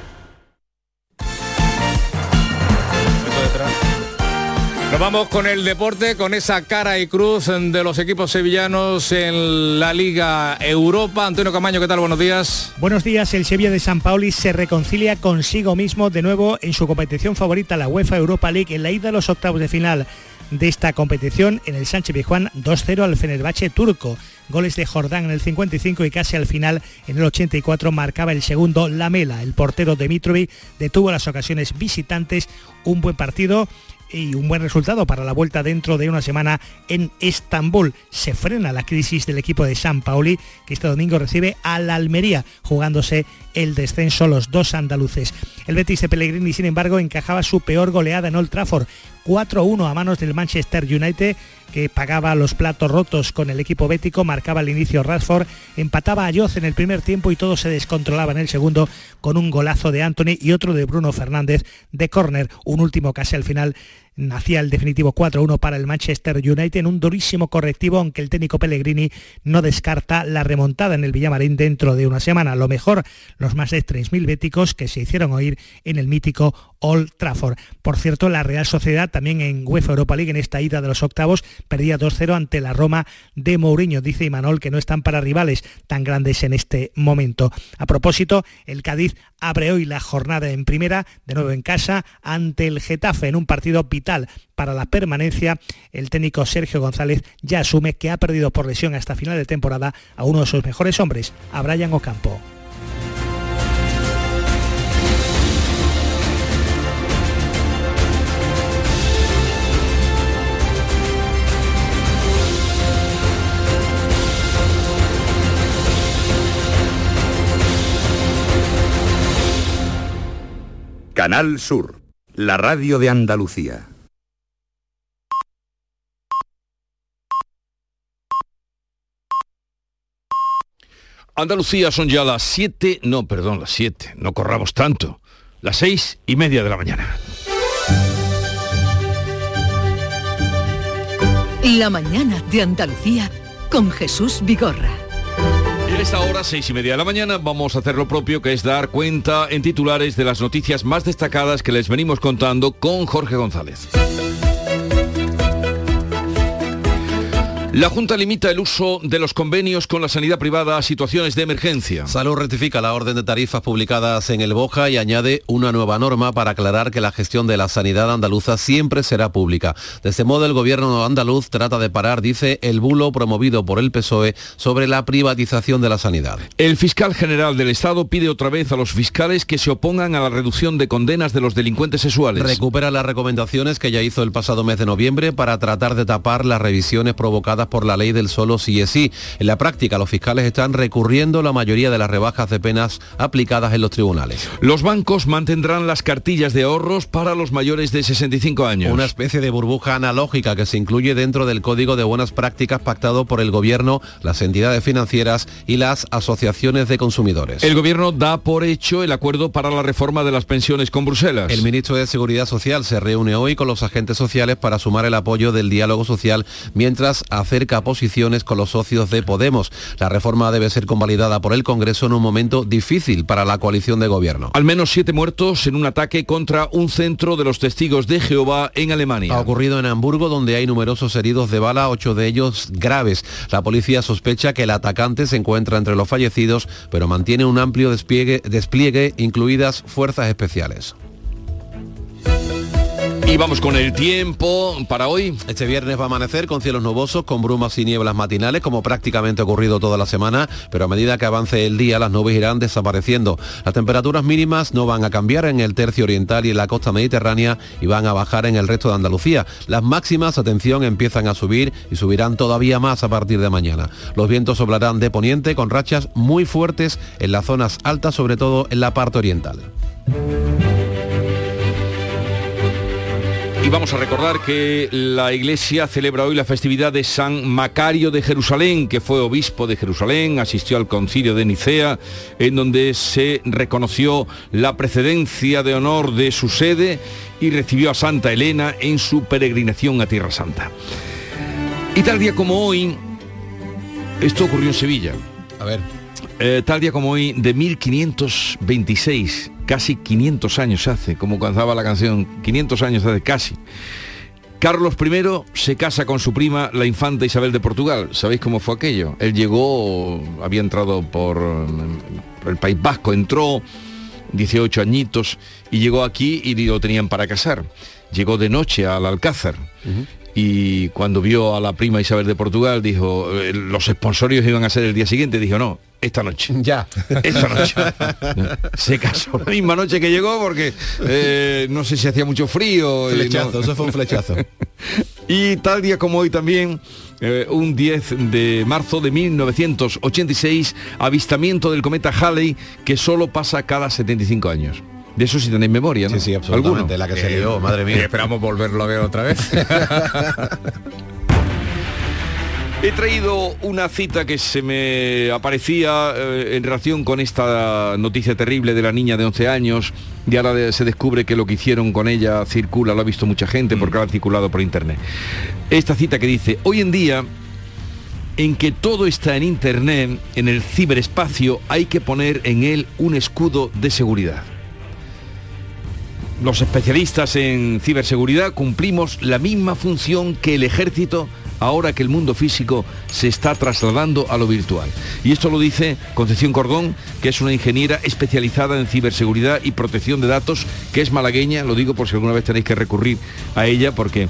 Nos vamos con el deporte, con esa cara y cruz de los equipos sevillanos en la Liga Europa. Antonio Camaño, ¿qué tal? Buenos días.
Buenos días. El Sevilla de San Pauli se reconcilia consigo mismo de nuevo en su competición favorita, la UEFA Europa League, en la ida a los octavos de final de esta competición en el Sánchez Pizjuán 2-0 al Fenerbahce turco. Goles de Jordán en el 55 y casi al final en el 84 marcaba el segundo Lamela. El portero Dimitrovic detuvo las ocasiones visitantes. Un buen partido y un buen resultado para la vuelta dentro de una semana en Estambul. Se frena la crisis del equipo de San Pauli, que este domingo recibe a la Almería, jugándose el descenso los dos andaluces. El Betis de Pellegrini, sin embargo, encajaba su peor goleada en Old Trafford, 4-1 a manos del Manchester United que pagaba los platos rotos con el equipo bético, marcaba al inicio Rashford, empataba a Joz en el primer tiempo y todo se descontrolaba en el segundo con un golazo de Anthony y otro de Bruno Fernández de córner, un último casi al final Nacía el definitivo 4-1 para el Manchester United en un durísimo correctivo, aunque el técnico Pellegrini no descarta la remontada en el Villamarín dentro de una semana. Lo mejor, los más de 3.000 béticos que se hicieron oír en el mítico Old Trafford. Por cierto, la Real Sociedad también en UEFA Europa League en esta ida de los octavos perdía 2-0 ante la Roma de Mourinho. Dice Imanol que no están para rivales tan grandes en este momento. A propósito, el Cádiz abre hoy la jornada en primera, de nuevo en casa, ante el Getafe en un partido vital para la permanencia. El técnico Sergio González ya asume que ha perdido por lesión hasta final de temporada a uno de sus mejores hombres, a Brian Ocampo.
Canal Sur, la radio de Andalucía.
Andalucía son ya las 7, no, perdón, las 7, no corramos tanto, las seis y media de la mañana.
La mañana de Andalucía con Jesús Vigorra.
Y a esta hora, seis y media de la mañana, vamos a hacer lo propio, que es dar cuenta en titulares de las noticias más destacadas que les venimos contando con Jorge González. La Junta limita el uso de los convenios con la sanidad privada a situaciones de emergencia.
Salud rectifica la orden de tarifas publicadas en el Boja y añade una nueva norma para aclarar que la gestión de la sanidad andaluza siempre será pública. De este modo, el gobierno andaluz trata de parar, dice, el bulo promovido por el PSOE sobre la privatización de la sanidad.
El fiscal general del Estado pide otra vez a los fiscales que se opongan a la reducción de condenas de los delincuentes sexuales.
Recupera las recomendaciones que ya hizo el pasado mes de noviembre para tratar de tapar las revisiones provocadas por la ley del solo sí es sí. En la práctica, los fiscales están recurriendo la mayoría de las rebajas de penas aplicadas en los tribunales.
Los bancos mantendrán las cartillas de ahorros para los mayores de 65 años.
Una especie de burbuja analógica que se incluye dentro del Código de Buenas Prácticas pactado por el Gobierno, las entidades financieras y las asociaciones de consumidores.
El Gobierno da por hecho el acuerdo para la reforma de las pensiones con Bruselas.
El ministro de Seguridad Social se reúne hoy con los agentes sociales para sumar el apoyo del diálogo social mientras acerca posiciones con los socios de Podemos. La reforma debe ser convalidada por el Congreso en un momento difícil para la coalición de gobierno.
Al menos siete muertos en un ataque contra un centro de los testigos de Jehová en Alemania.
Ha ocurrido en Hamburgo, donde hay numerosos heridos de bala, ocho de ellos graves. La policía sospecha que el atacante se encuentra entre los fallecidos, pero mantiene un amplio despliegue, despliegue incluidas fuerzas especiales.
Y vamos con el tiempo para hoy.
Este viernes va a amanecer con cielos nubosos, con brumas y nieblas matinales, como prácticamente ha ocurrido toda la semana, pero a medida que avance el día las nubes irán desapareciendo. Las temperaturas mínimas no van a cambiar en el tercio oriental y en la costa mediterránea y van a bajar en el resto de Andalucía. Las máximas, atención, empiezan a subir y subirán todavía más a partir de mañana. Los vientos soplarán de poniente con rachas muy fuertes en las zonas altas, sobre todo en la parte oriental.
Y vamos a recordar que la Iglesia celebra hoy la festividad de San Macario de Jerusalén, que fue obispo de Jerusalén, asistió al concilio de Nicea, en donde se reconoció la precedencia de honor de su sede y recibió a Santa Elena en su peregrinación a Tierra Santa. Y tal día como hoy, esto ocurrió en Sevilla.
A ver.
Eh, tal día como hoy, de 1526, casi 500 años hace, como cantaba la canción, 500 años hace casi. Carlos I se casa con su prima, la infanta Isabel de Portugal. ¿Sabéis cómo fue aquello? Él llegó, había entrado por el País Vasco, entró 18 añitos y llegó aquí y lo tenían para casar. Llegó de noche al Alcázar. Y cuando vio a la prima Isabel de Portugal, dijo, eh, los sponsorios iban a ser el día siguiente, dijo, no, esta noche.
Ya.
Esta noche. Se casó la misma noche que llegó porque eh, no sé si hacía mucho frío. y
Flechazo,
no-
eso fue un flechazo.
y tal día como hoy también, eh, un 10 de marzo de 1986, avistamiento del cometa Halley que solo pasa cada 75 años. De eso sí tenéis memoria, ¿no?
Sí, sí, absolutamente,
¿Alguno?
la que se lió, madre mía.
Y esperamos volverlo a ver otra vez.
He traído una cita que se me aparecía eh, en relación con esta noticia terrible de la niña de 11 años y ahora de- se descubre que lo que hicieron con ella circula, lo ha visto mucha gente porque lo han circulado por internet. Esta cita que dice, hoy en día en que todo está en internet, en el ciberespacio, hay que poner en él un escudo de seguridad. Los especialistas en ciberseguridad cumplimos la misma función que el ejército ahora que el mundo físico se está trasladando a lo virtual. Y esto lo dice Concepción Cordón, que es una ingeniera especializada en ciberseguridad y protección de datos, que es malagueña, lo digo por si alguna vez tenéis que recurrir a ella, porque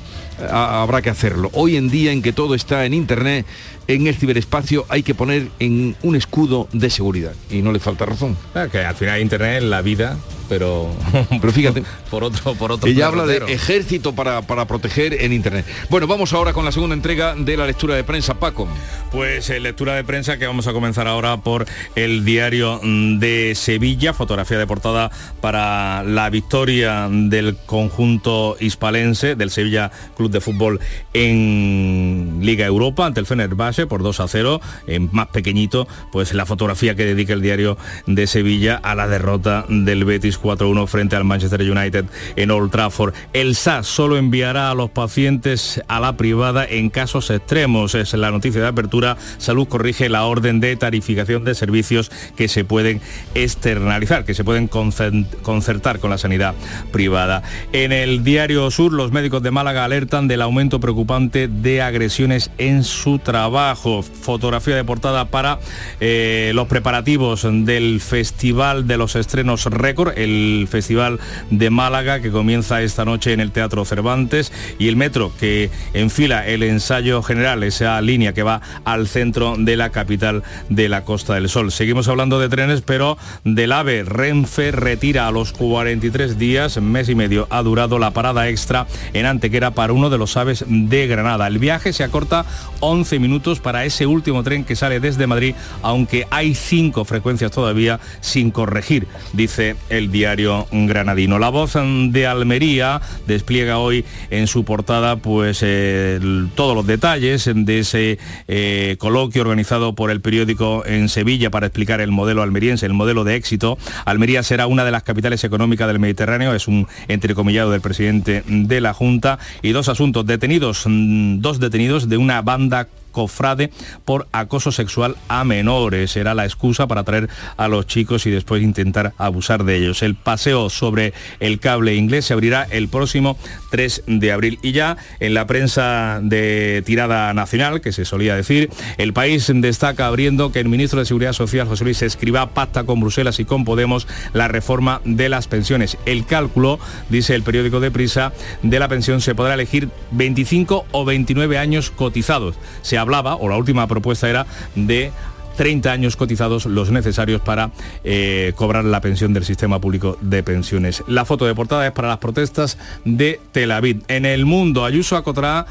a- habrá que hacerlo. Hoy en día en que todo está en Internet, en el ciberespacio hay que poner en un escudo de seguridad. Y no le falta razón.
Ah, que al final Internet es la vida, pero...
Pero fíjate.
por otro, por otro
Ella habla de ejército para, para proteger en Internet. Bueno, vamos ahora con la segunda entrega de la lectura de prensa, Paco.
Pues eh, lectura de prensa que vamos a comenzar ahora por el diario mm, de Sevilla, fotografía de portada para la victoria del conjunto hispalense del Sevilla Club de Fútbol en Liga Europa ante el Fenerbahce por 2 a 0, en más pequeñito, pues la fotografía que dedica el diario de Sevilla a la derrota del Betis 4-1 frente al Manchester United en Old Trafford. El SAS solo enviará a los pacientes a la privada en casos extremos. Es la noticia de apertura. Salud corrige la orden de tarificación de servicios que se pueden externalizar, que se pueden concertar con la sanidad privada. En el diario Sur, los médicos de Málaga alertan del aumento preocupante de agresiones en su trabajo. Fotografía de portada para eh, los preparativos del Festival de los Estrenos Récord, el Festival de Málaga que comienza esta noche en el Teatro Cervantes y el metro que enfila el ensayo general, esa línea que va al centro de la capital de la Costa del Sol. Seguimos hablando de trenes, pero del AVE Renfe retira a los 43 días, mes y medio ha durado la parada extra en Antequera para uno de los aves de Granada. El viaje se acorta 11 minutos para ese último tren que sale desde Madrid, aunque hay cinco frecuencias todavía sin corregir, dice el diario granadino. La voz de Almería despliega hoy en su portada pues eh, todos los detalles de ese eh, coloquio organizado por el periódico en Sevilla para explicar el modelo almeriense, el modelo de éxito. Almería será una de las capitales económicas del Mediterráneo, es un entrecomillado del presidente de la Junta y dos asuntos detenidos, mm, dos detenidos de una banda cofrade por acoso sexual a menores. Será la excusa para traer a los chicos y después intentar abusar de ellos. El paseo sobre el cable inglés se abrirá el próximo 3 de abril. Y ya en la prensa de tirada nacional, que se solía decir, el país destaca abriendo que el ministro de Seguridad Social, José Luis Escribá, pacta con Bruselas y con Podemos la reforma de las pensiones. El cálculo, dice el periódico de Prisa, de la pensión se podrá elegir 25 o 29 años cotizados. Se hablaba, o la última propuesta era de 30 años cotizados los necesarios para eh, cobrar la pensión del sistema público de pensiones. La foto de portada es para las protestas de Tel Aviv. En el mundo, Ayuso acotará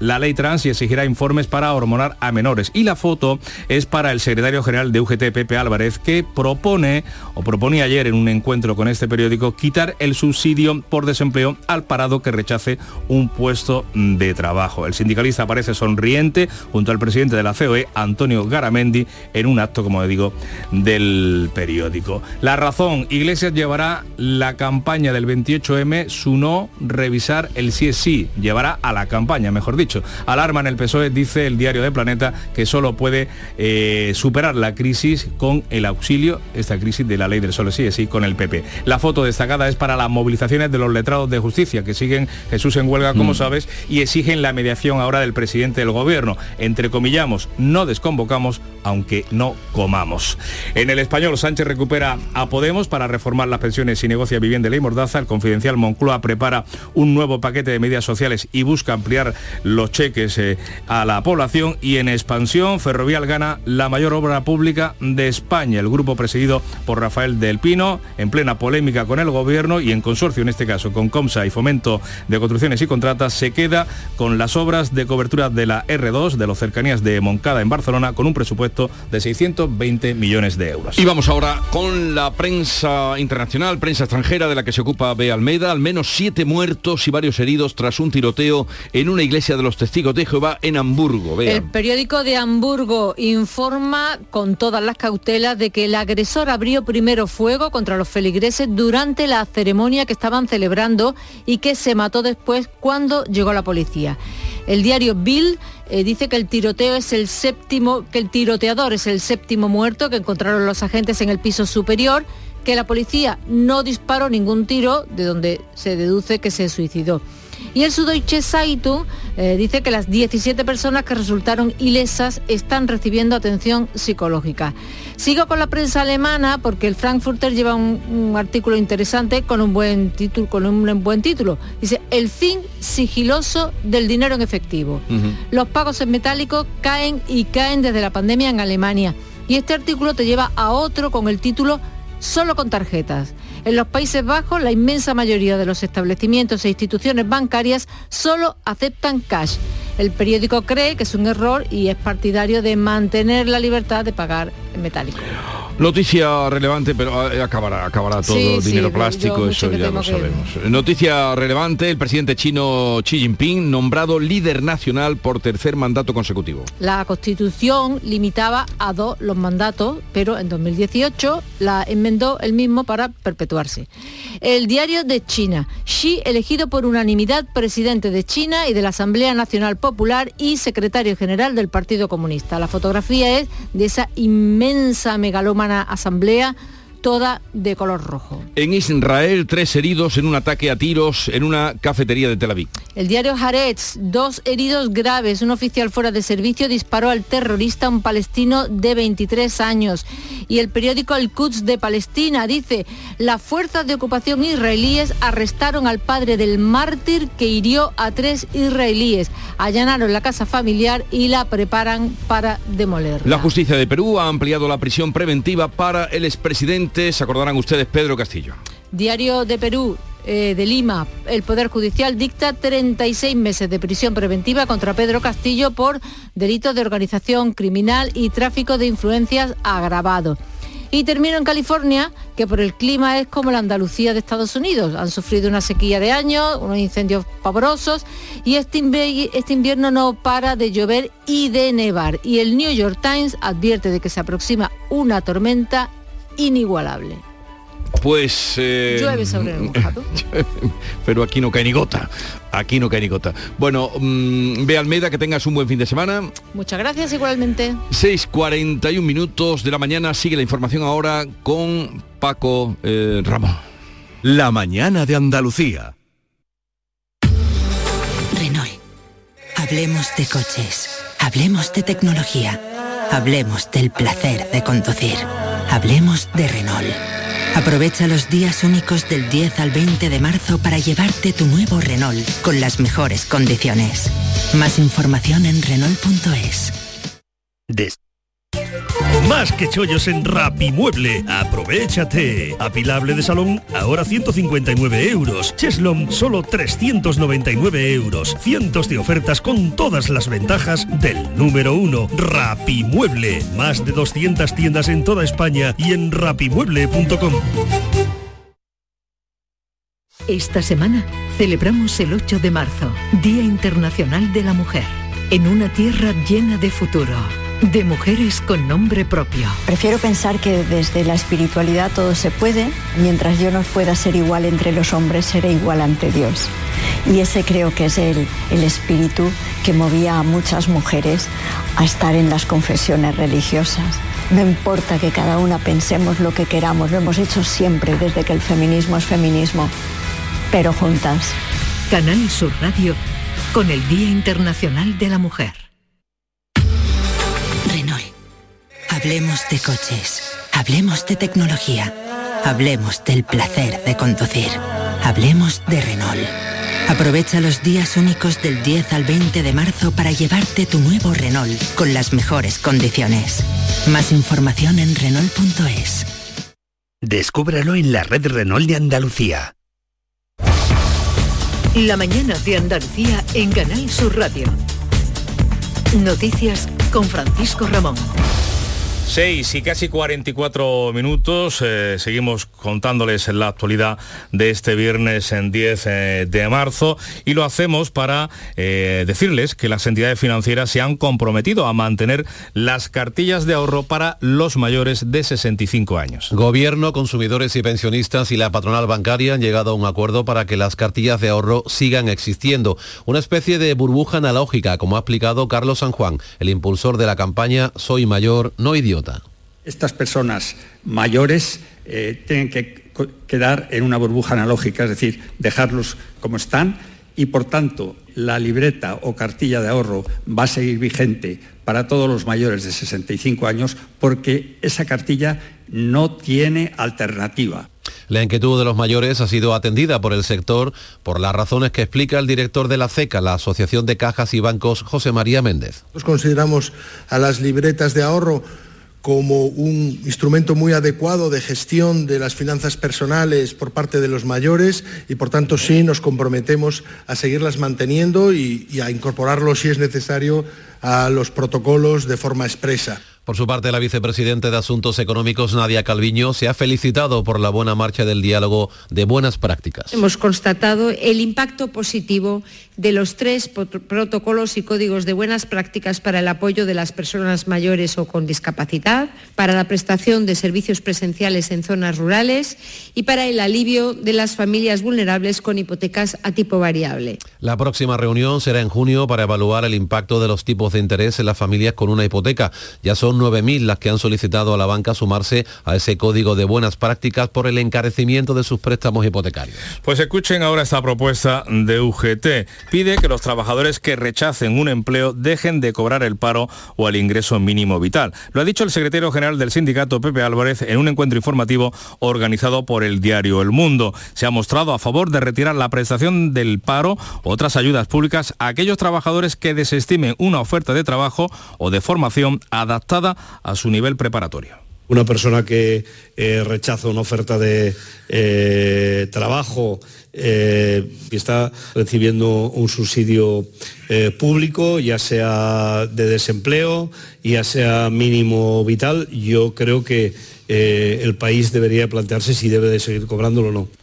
la ley trans y exigirá informes para hormonar a menores. Y la foto es para el secretario general de UGT, Pepe Álvarez, que propone, o proponía ayer en un encuentro con este periódico, quitar el subsidio por desempleo al parado que rechace un puesto de trabajo. El sindicalista aparece sonriente junto al presidente de la COE, Antonio Garamendi, en un acto, como digo, del periódico. La razón, Iglesias llevará la campaña del 28M, su no revisar el sí es sí, llevará a la campaña, mejor dicho. Alarma en el PSOE, dice el diario de Planeta, que solo puede eh, superar la crisis con el auxilio, esta crisis de la ley del solo sí es sí, con el PP. La foto destacada es para las movilizaciones de los letrados de justicia, que siguen Jesús en huelga, como
Mm.
sabes, y exigen la mediación ahora del presidente del gobierno. Entrecomillamos, no desconvocamos, aunque no comamos. En el español, Sánchez recupera a Podemos para reformar las pensiones y negocia vivienda y ley mordaza. El confidencial Moncloa prepara un nuevo paquete de medidas sociales y busca ampliar los los cheques eh, a la población y en expansión Ferrovial gana la mayor obra pública de España. El grupo presidido por Rafael del Pino, en plena polémica con el gobierno y en consorcio en este caso con Comsa y Fomento de Construcciones y Contratas, se queda con las obras de cobertura de la R2 de los cercanías de Moncada en Barcelona con un presupuesto de 620 millones de euros.
Y vamos ahora con la prensa internacional, prensa extranjera de la que se ocupa B. Almeida. Al menos siete muertos y varios heridos tras un tiroteo en una iglesia de los testigos de Jehová en Hamburgo.
El periódico de Hamburgo informa con todas las cautelas de que el agresor abrió primero fuego contra los feligreses durante la ceremonia que estaban celebrando y que se mató después cuando llegó la policía. El diario Bill eh, dice que el tiroteo es el séptimo, que el tiroteador es el séptimo muerto que encontraron los agentes en el piso superior, que la policía no disparó ningún tiro, de donde se deduce que se suicidó. Y el Süddeutsche Zeitung eh, dice que las 17 personas que resultaron ilesas están recibiendo atención psicológica. Sigo con la prensa alemana porque el Frankfurter lleva un, un artículo interesante con un buen título, con un buen título. Dice el fin sigiloso del dinero en efectivo. Los pagos en metálico caen y caen desde la pandemia en Alemania. Y este artículo te lleva a otro con el título Solo con tarjetas. En los Países Bajos, la inmensa mayoría de los establecimientos e instituciones bancarias solo aceptan cash. El periódico cree que es un error y es partidario de mantener la libertad de pagar en metálico.
Noticia relevante, pero eh, acabará, acabará todo
Sí,
dinero plástico, eso ya lo
que-
sabemos. Noticia relevante, el presidente chino Xi Jinping nombrado líder nacional por tercer mandato consecutivo.
La Constitución limitaba a dos los mandatos, pero en 2018 la enmendó el mismo para perpetuarse. El diario de China, Xi elegido por unanimidad presidente de China y de la Asamblea Nacional Popular y secretario general del Partido Comunista. La fotografía es de esa inmensa megalómana asamblea, toda de color rojo.
En Israel, tres heridos en un ataque a tiros en una cafetería de Tel Aviv.
El diario Haaretz, dos heridos graves. Un oficial fuera de servicio disparó al terrorista, un palestino de 23 años. Y el periódico El Quds de Palestina dice, las fuerzas de ocupación israelíes arrestaron al padre del mártir que hirió a tres israelíes. Allanaron la casa familiar y la preparan para demoler.
La justicia de Perú ha ampliado la prisión preventiva para el expresidente, se acordarán ustedes, Pedro Castillo.
Diario de Perú, eh, de Lima, el Poder Judicial dicta 36 meses de prisión preventiva contra Pedro Castillo por delitos de organización criminal y tráfico de influencias agravado. Y termino en California, que por el clima es como la Andalucía de Estados Unidos. Han sufrido una sequía de años, unos incendios pavorosos y este, este invierno no para de llover y de nevar. Y el New York Times advierte de que se aproxima una tormenta inigualable.
Pues... eh,
Llueve sobre el mojado.
pero aquí no cae ni gota. Aquí no cae ni gota. Bueno, mm, ve Almeida, que tengas un buen fin de semana.
Muchas gracias igualmente.
6.41 minutos de la mañana. Sigue la información ahora con Paco eh, Ramón.
La mañana de Andalucía.
Renault. Hablemos de coches. Hablemos de tecnología. Hablemos del placer de conducir. Hablemos de Renault. Aprovecha los días únicos del 10 al 20 de marzo para llevarte tu nuevo Renault con las mejores condiciones. Más información en Renault.es.
Más que chollos en Rapimueble. Aprovechate. Apilable de salón, ahora 159 euros. Cheslom, solo 399 euros. Cientos de ofertas con todas las ventajas del número uno. Rapimueble. Más de 200 tiendas en toda España y en rapimueble.com.
Esta semana celebramos el 8 de marzo, Día Internacional de la Mujer, en una tierra llena de futuro, de mujeres con nombre propio.
Prefiero pensar que desde la espiritualidad todo se puede. Mientras yo no pueda ser igual entre los hombres, seré igual ante Dios. Y ese creo que es el, el espíritu que movía a muchas mujeres a estar en las confesiones religiosas. No importa que cada una pensemos lo que queramos, lo hemos hecho siempre desde que el feminismo es feminismo, pero juntas.
Canal Sur Radio con el Día Internacional de la Mujer.
Hablemos de coches. Hablemos de tecnología. Hablemos del placer de conducir. Hablemos de Renault. Aprovecha los días únicos del 10 al 20 de marzo para llevarte tu nuevo Renault con las mejores condiciones. Más información en Renault.es.
Descúbralo en la red Renault de Andalucía.
La mañana de Andalucía en Canal Sur Radio. Noticias con Francisco Ramón.
6 y casi 44 minutos. eh, seguimos contándoles la actualidad de este viernes en 10 eh, de marzo y lo hacemos para eh, decirles que las entidades financieras se han comprometido a mantener las cartillas de ahorro para los mayores de 65 años.
Gobierno, consumidores y pensionistas y la patronal bancaria han llegado a un acuerdo para que las cartillas de ahorro sigan existiendo. Una especie de burbuja analógica, como ha explicado Carlos San Juan, el impulsor de la campaña Soy mayor, no idiota.
Estas personas mayores eh, tienen que quedar en una burbuja analógica, es decir, dejarlos como están y por tanto la libreta o cartilla de ahorro va a seguir vigente para todos los mayores de 65 años porque esa cartilla no tiene alternativa.
La inquietud de los mayores ha sido atendida por el sector por las razones que explica el director de la CECA, la Asociación de Cajas y Bancos, José María Méndez.
Nosotros consideramos a las libretas de ahorro como un instrumento muy adecuado de gestión de las finanzas personales por parte de los mayores y por tanto sí nos comprometemos a seguirlas manteniendo y, a incorporarlo si es necesario a los protocolos de forma expresa.
Por su parte, la vicepresidenta de Asuntos Económicos, Nadia Calviño, se ha felicitado por la buena marcha del diálogo de buenas prácticas.
Hemos constatado el impacto positivo de los tres protocolos y códigos de buenas prácticas para el apoyo de las personas mayores o con discapacidad, para la prestación de servicios presenciales en zonas rurales y para el alivio de las familias vulnerables con hipotecas a tipo variable.
La próxima reunión será en junio para evaluar el impacto de los tipos de interés en las familias con una hipoteca. Ya son 9.000 las que han solicitado a la banca sumarse a ese código de buenas prácticas por el encarecimiento de sus préstamos hipotecarios.
Pues escuchen ahora esta propuesta de UGT. Pide que los trabajadores que rechacen un empleo dejen de cobrar el paro o el ingreso mínimo vital. Lo ha dicho el secretario general del sindicato, Pepe Álvarez, en un encuentro informativo organizado por el diario El Mundo. Se ha mostrado a favor de retirar la prestación del paro otras ayudas públicas a aquellos trabajadores que desestimen una oferta de trabajo o de formación adaptada a su nivel preparatorio.
Una persona que eh, rechaza una oferta de eh, trabajo eh, y está recibiendo un subsidio público, ya sea de desempleo, ya sea mínimo vital, yo creo que el país debería plantearse si debe de seguir cobrándolo o no.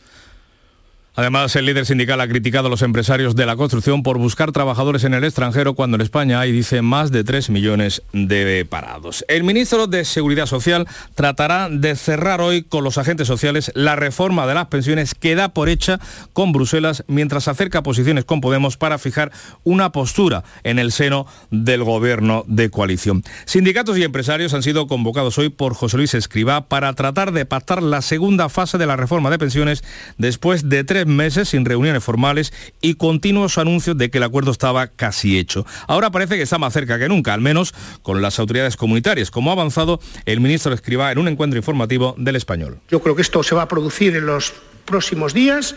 Además, el líder sindical ha criticado a los empresarios de la construcción por buscar trabajadores en el extranjero cuando en España hay, dice, más de 3 millones de parados. El ministro de Seguridad Social tratará de cerrar hoy con los agentes sociales la reforma de las pensiones que da por hecha con Bruselas mientras acerca posiciones con Podemos para fijar una postura en el seno del gobierno de coalición. Sindicatos y empresarios han sido convocados hoy por José Luis Escribá para tratar de pactar la segunda fase de la reforma de pensiones después de tres meses sin reuniones formales y continuos anuncios de que el acuerdo estaba casi hecho. Ahora parece que está más cerca que nunca, al menos con las autoridades comunitarias, como ha avanzado el ministro Escribá en un encuentro informativo del Español.
Yo creo que esto se va a producir en los próximos días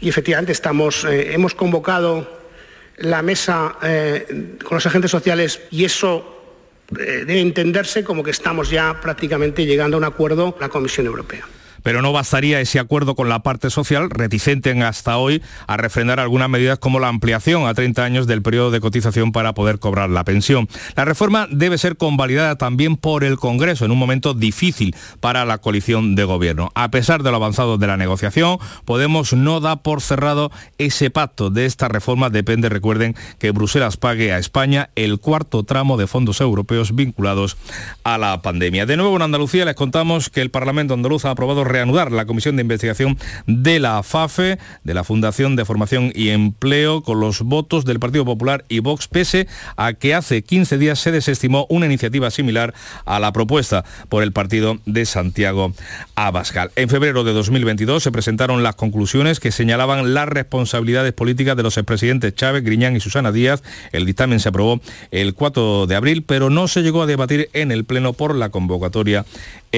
y efectivamente estamos, eh, hemos convocado la mesa eh, con los agentes sociales y eso eh, debe entenderse como que estamos ya prácticamente llegando a un acuerdo con la Comisión Europea.
Pero no bastaría ese acuerdo con la parte social, reticente en hasta hoy a refrendar algunas medidas como la ampliación a 30 años del periodo de cotización para poder cobrar la pensión. La reforma debe ser convalidada también por el Congreso en un momento difícil para la coalición de gobierno. A pesar de lo avanzado de la negociación, Podemos no da por cerrado ese pacto de esta reforma. Depende, recuerden, que Bruselas pague a España el cuarto tramo de fondos europeos vinculados a la pandemia. De nuevo en Andalucía les contamos que el Parlamento andaluz ha aprobado reanudar la comisión de investigación de la FAFE, de la Fundación de Formación y Empleo, con los votos del Partido Popular y Vox, pese a que hace 15 días se desestimó una iniciativa similar a la propuesta por el partido de Santiago Abascal. En febrero de 2022 se presentaron las conclusiones que señalaban las responsabilidades políticas de los expresidentes Chávez, Griñán y Susana Díaz. El dictamen se aprobó el 4 de abril, pero no se llegó a debatir en el Pleno por la convocatoria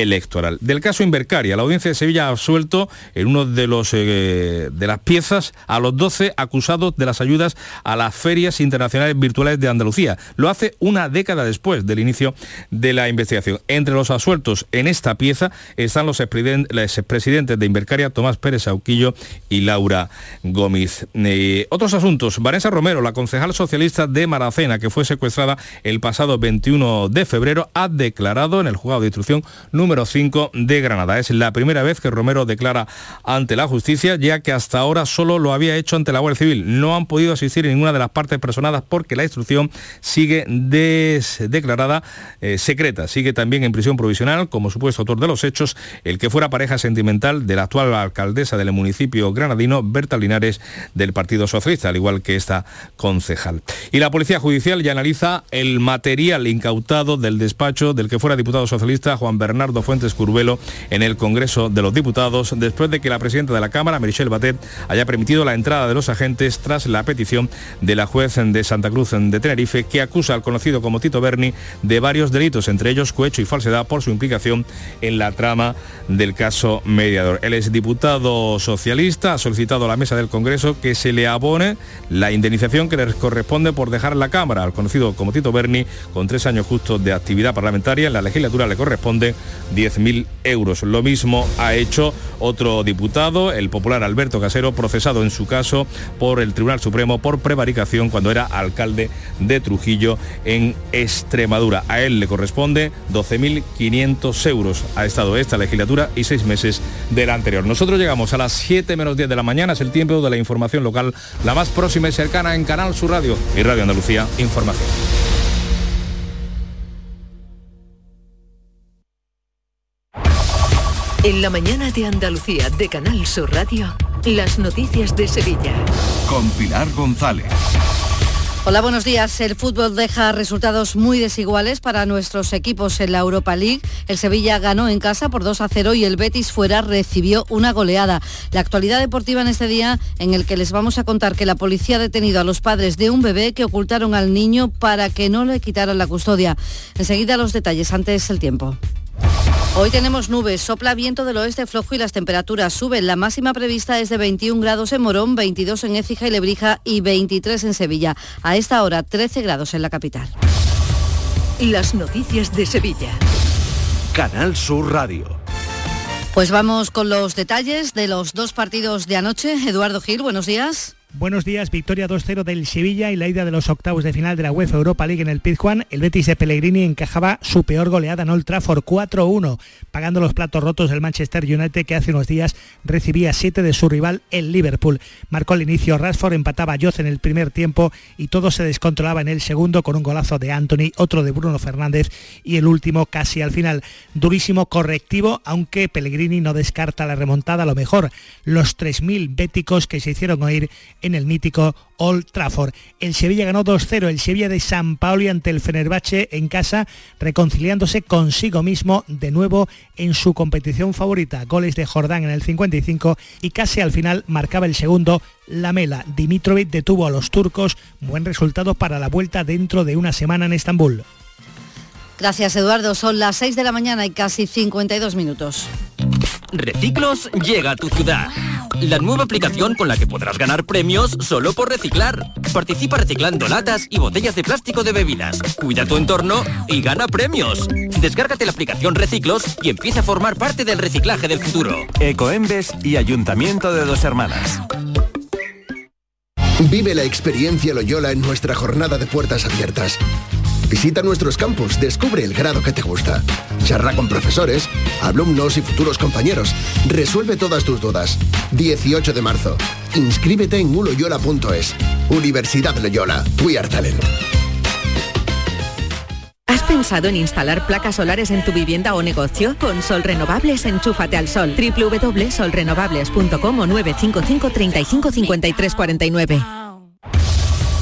electoral. Del caso Invercaria, la audiencia de Sevilla ha absuelto en uno de, los, eh, de las piezas a los 12 acusados de las ayudas a las ferias internacionales virtuales de Andalucía. Lo hace una década después del inicio de la investigación. Entre los absueltos en esta pieza están los expresidentes de Invercaria, Tomás Pérez Auquillo y Laura Gómez. Eh, otros asuntos. Vanessa Romero, la concejal socialista de Maracena, que fue secuestrada el pasado 21 de febrero, ha declarado en el juzgado de instrucción 5 de Granada. Es la primera vez que Romero declara ante la justicia, ya que hasta ahora solo lo había hecho ante la Guardia Civil. No han podido asistir en ninguna de las partes personadas porque la instrucción sigue declarada eh, secreta. Sigue también en prisión provisional como supuesto autor de los hechos el que fuera pareja sentimental de la actual alcaldesa del municipio granadino, Berta Linares, del Partido Socialista, al igual que esta concejal. Y la Policía Judicial ya analiza el material incautado del despacho del que fuera diputado socialista Juan Bernardo Fuentes Curbelo en el Congreso de los Diputados después de que la presidenta de la Cámara, Michelle Batet, haya permitido la entrada de los agentes tras la petición de la juez de Santa Cruz de Tenerife que acusa al conocido como Tito Berni de varios delitos, entre ellos cohecho y falsedad por su implicación en la trama del caso mediador. El exdiputado socialista ha solicitado a la mesa del Congreso que se le abone la indemnización que le corresponde por dejar la Cámara al conocido como Tito Berni con tres años justos de actividad parlamentaria. En la legislatura le corresponde 10.000 euros. Lo mismo ha hecho otro diputado, el popular Alberto Casero, procesado en su caso por el Tribunal Supremo por prevaricación cuando era alcalde de Trujillo en Extremadura. A él le corresponde 12.500 euros. Ha estado esta legislatura y seis meses de la anterior. Nosotros llegamos a las 7 menos 10 de la mañana, es el tiempo de la información local, la más próxima y cercana en Canal Sur Radio y Radio Andalucía Información.
En la mañana de Andalucía de Canal Sur Radio, las noticias de Sevilla.
Con Pilar González.
Hola, buenos días. El fútbol deja resultados muy desiguales para nuestros equipos en la Europa League. El Sevilla ganó en casa por 2 a 0 y el Betis fuera recibió una goleada. La actualidad deportiva en este día en el que les vamos a contar que la policía ha detenido a los padres de un bebé que ocultaron al niño para que no le quitaran la custodia. Enseguida los detalles, antes el tiempo. Hoy tenemos nubes, sopla viento del oeste flojo y las temperaturas suben. La máxima prevista es de 21 grados en Morón, 22 en Écija y Lebrija y 23 en Sevilla. A esta hora 13 grados en la capital.
Las noticias de Sevilla.
Canal Sur Radio.
Pues vamos con los detalles de los dos partidos de anoche. Eduardo Gil, buenos días.
Buenos días, victoria 2-0 del Sevilla y la ida de los octavos de final de la UEFA Europa League en el Pizjuán. El Betis de Pellegrini encajaba su peor goleada en Old Trafford 4-1, pagando los platos rotos del Manchester United que hace unos días recibía 7 de su rival el Liverpool. Marcó al inicio Rashford, empataba a Joz en el primer tiempo y todo se descontrolaba en el segundo con un golazo de Anthony, otro de Bruno Fernández y el último casi al final. Durísimo correctivo, aunque Pellegrini no descarta la remontada, a lo mejor los 3.000 béticos que se hicieron oír en el mítico Old Trafford. El Sevilla ganó 2-0, el Sevilla de San Paoli ante el Fenerbahce en casa, reconciliándose consigo mismo de nuevo en su competición favorita. Goles de Jordán en el 55 y casi al final marcaba el segundo Lamela. Dimitrovic detuvo a los turcos, buen resultado para la vuelta dentro de una semana en Estambul.
Gracias Eduardo, son las 6 de la mañana y casi 52 minutos.
Reciclos llega a tu ciudad. La nueva aplicación con la que podrás ganar premios solo por reciclar. Participa reciclando latas y botellas de plástico de bebidas. Cuida tu entorno y gana premios. Descárgate la aplicación Reciclos y empieza a formar parte del reciclaje del futuro.
Ecoembes y Ayuntamiento de Dos Hermanas.
Vive la experiencia Loyola en nuestra jornada de puertas abiertas. Visita nuestros campus, descubre el grado que te gusta. Charla con profesores, alumnos y futuros compañeros. Resuelve todas tus dudas. 18 de marzo. Inscríbete en uloyola.es. Universidad Loyola. We are talent.
¿Has pensado en instalar placas solares en tu vivienda o negocio? Con Sol Renovables, enchúfate al sol. www.solrenovables.com o 955 35 53 49.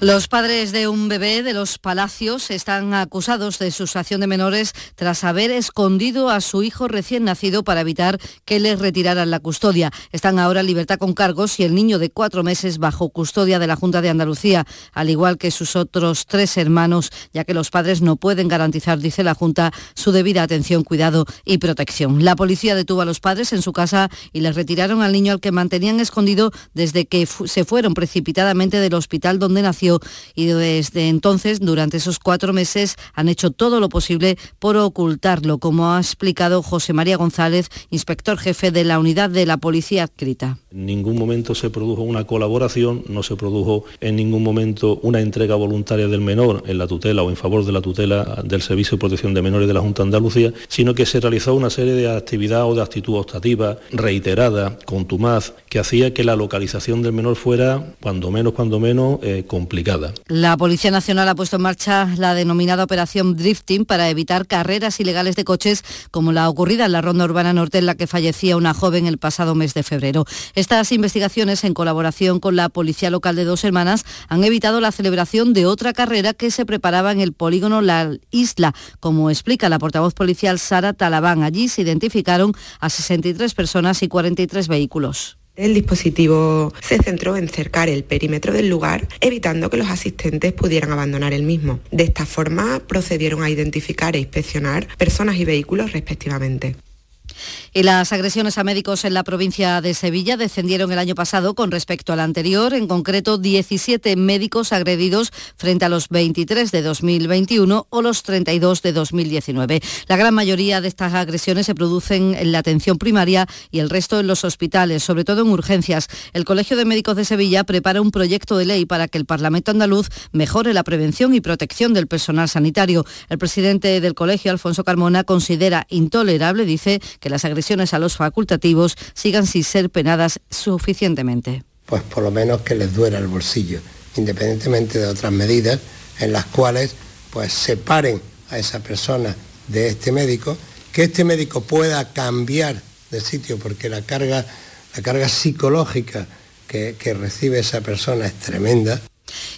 Los padres de un bebé de los Palacios están acusados de sustracción de menores tras haber escondido a su hijo recién nacido para evitar que les retiraran la custodia. Están ahora en libertad con cargos y el niño de cuatro meses bajo custodia de la Junta de Andalucía, al igual que sus otros tres hermanos, ya que los padres no pueden garantizar, dice la Junta, su debida atención, cuidado y protección. La policía detuvo a los padres en su casa y les retiraron al niño al que mantenían escondido desde que se fueron precipitadamente del hospital donde nació y desde entonces, durante esos cuatro meses, han hecho todo lo posible por ocultarlo, como ha explicado José María González, inspector jefe de la unidad de la policía adscrita.
En ningún momento se produjo una colaboración, no se produjo en ningún momento una entrega voluntaria del menor en la tutela o en favor de la tutela del Servicio de Protección de Menores de la Junta de Andalucía, sino que se realizó una serie de actividades o de actitud optativa reiterada, contumaz, que hacía que la localización del menor fuera, cuando menos, cuando menos, eh, complicada.
La Policía Nacional ha puesto en marcha la denominada Operación Drifting para evitar carreras ilegales de coches como la ocurrida en la Ronda Urbana Norte en la que fallecía una joven el pasado mes de febrero. Estas investigaciones, en colaboración con la Policía Local de Dos Hermanas, han evitado la celebración de otra carrera que se preparaba en el polígono La Isla, como explica la portavoz policial Sara Talabán. Allí se identificaron a 63 personas y 43 vehículos.
El dispositivo se centró en cercar el perímetro del lugar, evitando que los asistentes pudieran abandonar el mismo. De esta forma procedieron a identificar e inspeccionar personas y vehículos respectivamente.
Y las agresiones a médicos en la provincia de Sevilla descendieron el año pasado con respecto al anterior, en concreto 17 médicos agredidos frente a los 23 de 2021 o los 32 de 2019. La gran mayoría de estas agresiones se producen en la atención primaria y el resto en los hospitales, sobre todo en urgencias. El Colegio de Médicos de Sevilla prepara un proyecto de ley para que el Parlamento andaluz mejore la prevención y protección del personal sanitario. El presidente del colegio, Alfonso Carmona, considera intolerable, dice, que las agresiones a los facultativos sigan sin ser penadas suficientemente.
Pues por lo menos que les duela el bolsillo, independientemente de otras medidas en las cuales pues separen a esa persona de este médico, que este médico pueda cambiar de sitio porque la carga, la carga psicológica que, que recibe esa persona es tremenda.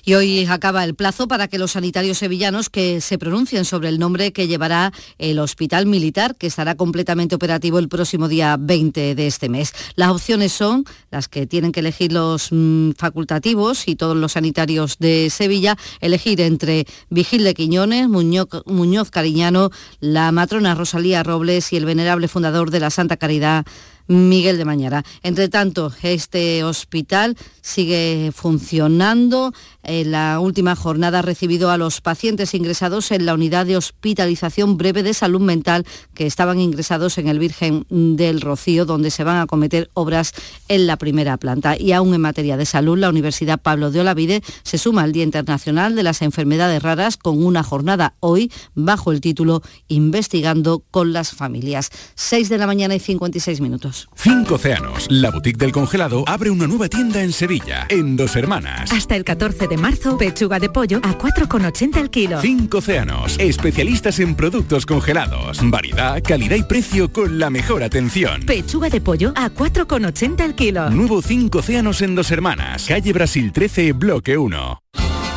Y hoy acaba el plazo para que los sanitarios sevillanos que se pronuncien sobre el nombre que llevará el hospital militar, que estará completamente operativo el próximo día 20 de este mes. Las opciones son las que tienen que elegir los mm, facultativos y todos los sanitarios de Sevilla, elegir entre Vigil de Quiñones, Muñoz, Muñoz Cariñano, la matrona Rosalía Robles y el venerable fundador de la Santa Caridad, Miguel de Mañara. Entre tanto, este hospital sigue funcionando. En la última jornada ha recibido a los pacientes ingresados en la unidad de hospitalización breve de salud mental que estaban ingresados en el Virgen del Rocío, donde se van a cometer obras en la primera planta. Y aún en materia de salud, la Universidad Pablo de Olavide se suma al Día Internacional de las Enfermedades Raras con una jornada hoy bajo el título Investigando con las familias. 6 de la mañana y 56 minutos.
Cinco Océanos, la boutique del congelado, abre una nueva tienda en Sevilla, en Dos Hermanas.
Hasta el 14 de marzo, pechuga de pollo a 4,80 el kilo.
Cinco Océanos, especialistas en productos congelados. Variedad, calidad y precio con la mejor atención.
Pechuga de pollo a 4,80 el kilo.
Nuevo Cinco Océanos en Dos Hermanas, calle Brasil 13, bloque 1.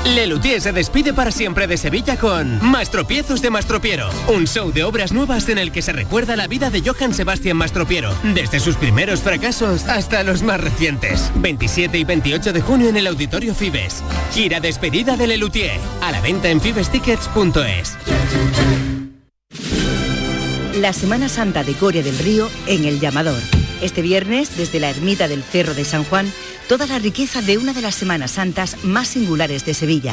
Lelutier se despide para siempre de Sevilla con Mastropiezos de Mastropiero, un show de obras nuevas en el que se recuerda la vida de Johann Sebastian Mastropiero, desde sus primeros fracasos hasta los más recientes. 27 y 28 de junio en el Auditorio Fibes. Gira despedida de Lelutier, a la venta en fibestickets.es.
La Semana Santa de Coria del Río en El Llamador. Este viernes, desde la ermita del Cerro de San Juan, toda la riqueza de una de las Semanas Santas más singulares de Sevilla.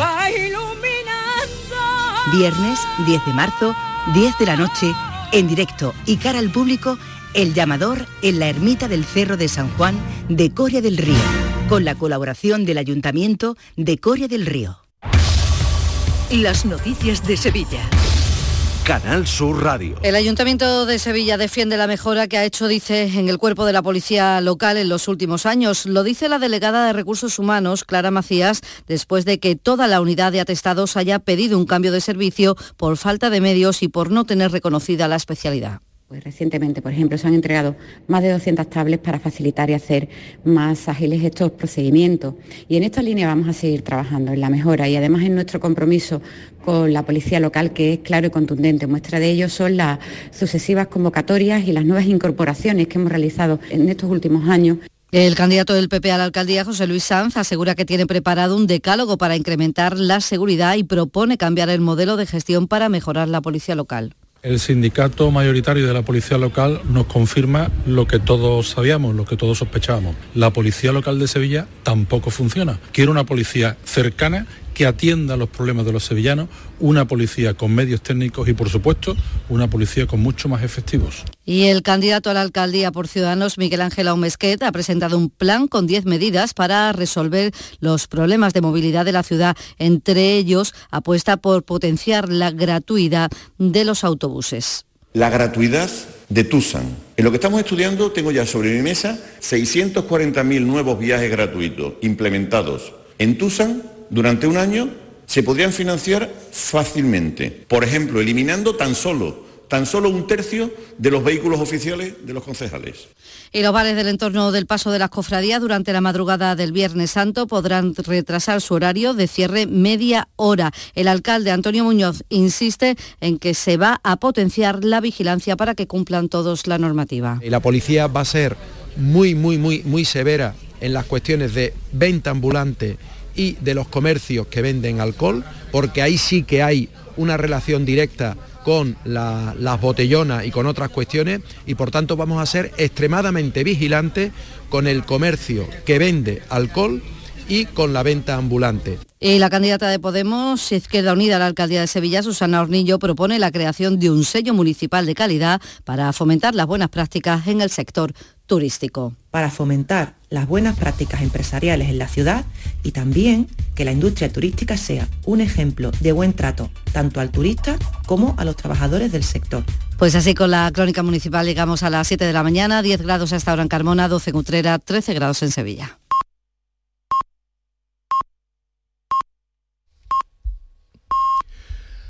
Viernes 10 de marzo, 10 de la noche, en directo y cara al público, El Llamador en la ermita del Cerro de San Juan de Coria del Río, con la colaboración del Ayuntamiento de Coria del Río.
Las noticias de Sevilla.
Canal Sur Radio.
El Ayuntamiento de Sevilla defiende la mejora que ha hecho, dice, en el cuerpo de la policía local en los últimos años. Lo dice la delegada de Recursos Humanos, Clara Macías, después de que toda la unidad de atestados haya pedido un cambio de servicio por falta de medios y por no tener reconocida la especialidad.
Pues recientemente, por ejemplo, se han entregado más de 200 tablets para facilitar y hacer más ágiles estos procedimientos. Y en esta línea vamos a seguir trabajando en la mejora y además en nuestro compromiso con la policía local, que es claro y contundente. Muestra de ello son las sucesivas convocatorias y las nuevas incorporaciones que hemos realizado en estos últimos años.
El candidato del PP a la alcaldía, José Luis Sanz, asegura que tiene preparado un decálogo para incrementar la seguridad y propone cambiar el modelo de gestión para mejorar la policía local.
El sindicato mayoritario de la policía local nos confirma lo que todos sabíamos, lo que todos sospechábamos. La policía local de Sevilla tampoco funciona. Quiere una policía cercana que atienda los problemas de los sevillanos, una policía con medios técnicos y, por supuesto, una policía con mucho más efectivos.
Y el candidato a la alcaldía por Ciudadanos, Miguel Ángel Aumesquet, ha presentado un plan con 10 medidas para resolver los problemas de movilidad de la ciudad. Entre ellos, apuesta por potenciar la gratuidad de los autobuses.
La gratuidad de Tusan. En lo que estamos estudiando tengo ya sobre mi mesa 640.000 nuevos viajes gratuitos implementados en Tusan durante un año se podrían financiar fácilmente. Por ejemplo, eliminando tan solo tan solo un tercio de los vehículos oficiales de los concejales.
Y los bares del entorno del paso de las cofradías durante la madrugada del Viernes Santo podrán retrasar su horario de cierre media hora. El alcalde Antonio Muñoz insiste en que se va a potenciar la vigilancia para que cumplan todos la normativa.
Y la policía va a ser muy, muy, muy, muy severa en las cuestiones de venta ambulante y de los comercios que venden alcohol, porque ahí sí que hay una relación directa con las botellonas y con otras cuestiones y por tanto vamos a ser extremadamente vigilantes con el comercio que vende alcohol y con la venta ambulante.
Y la candidata de Podemos, Izquierda Unida a la alcaldía de Sevilla, Susana Hornillo, propone la creación de un sello municipal de calidad para fomentar las buenas prácticas en el sector turístico.
Para fomentar las buenas prácticas empresariales en la ciudad y también que la industria turística sea un ejemplo de buen trato tanto al turista como a los trabajadores del sector.
Pues así con la crónica municipal llegamos a las 7 de la mañana, 10 grados hasta ahora en Carmona, 12 en Utrera, 13 grados en Sevilla.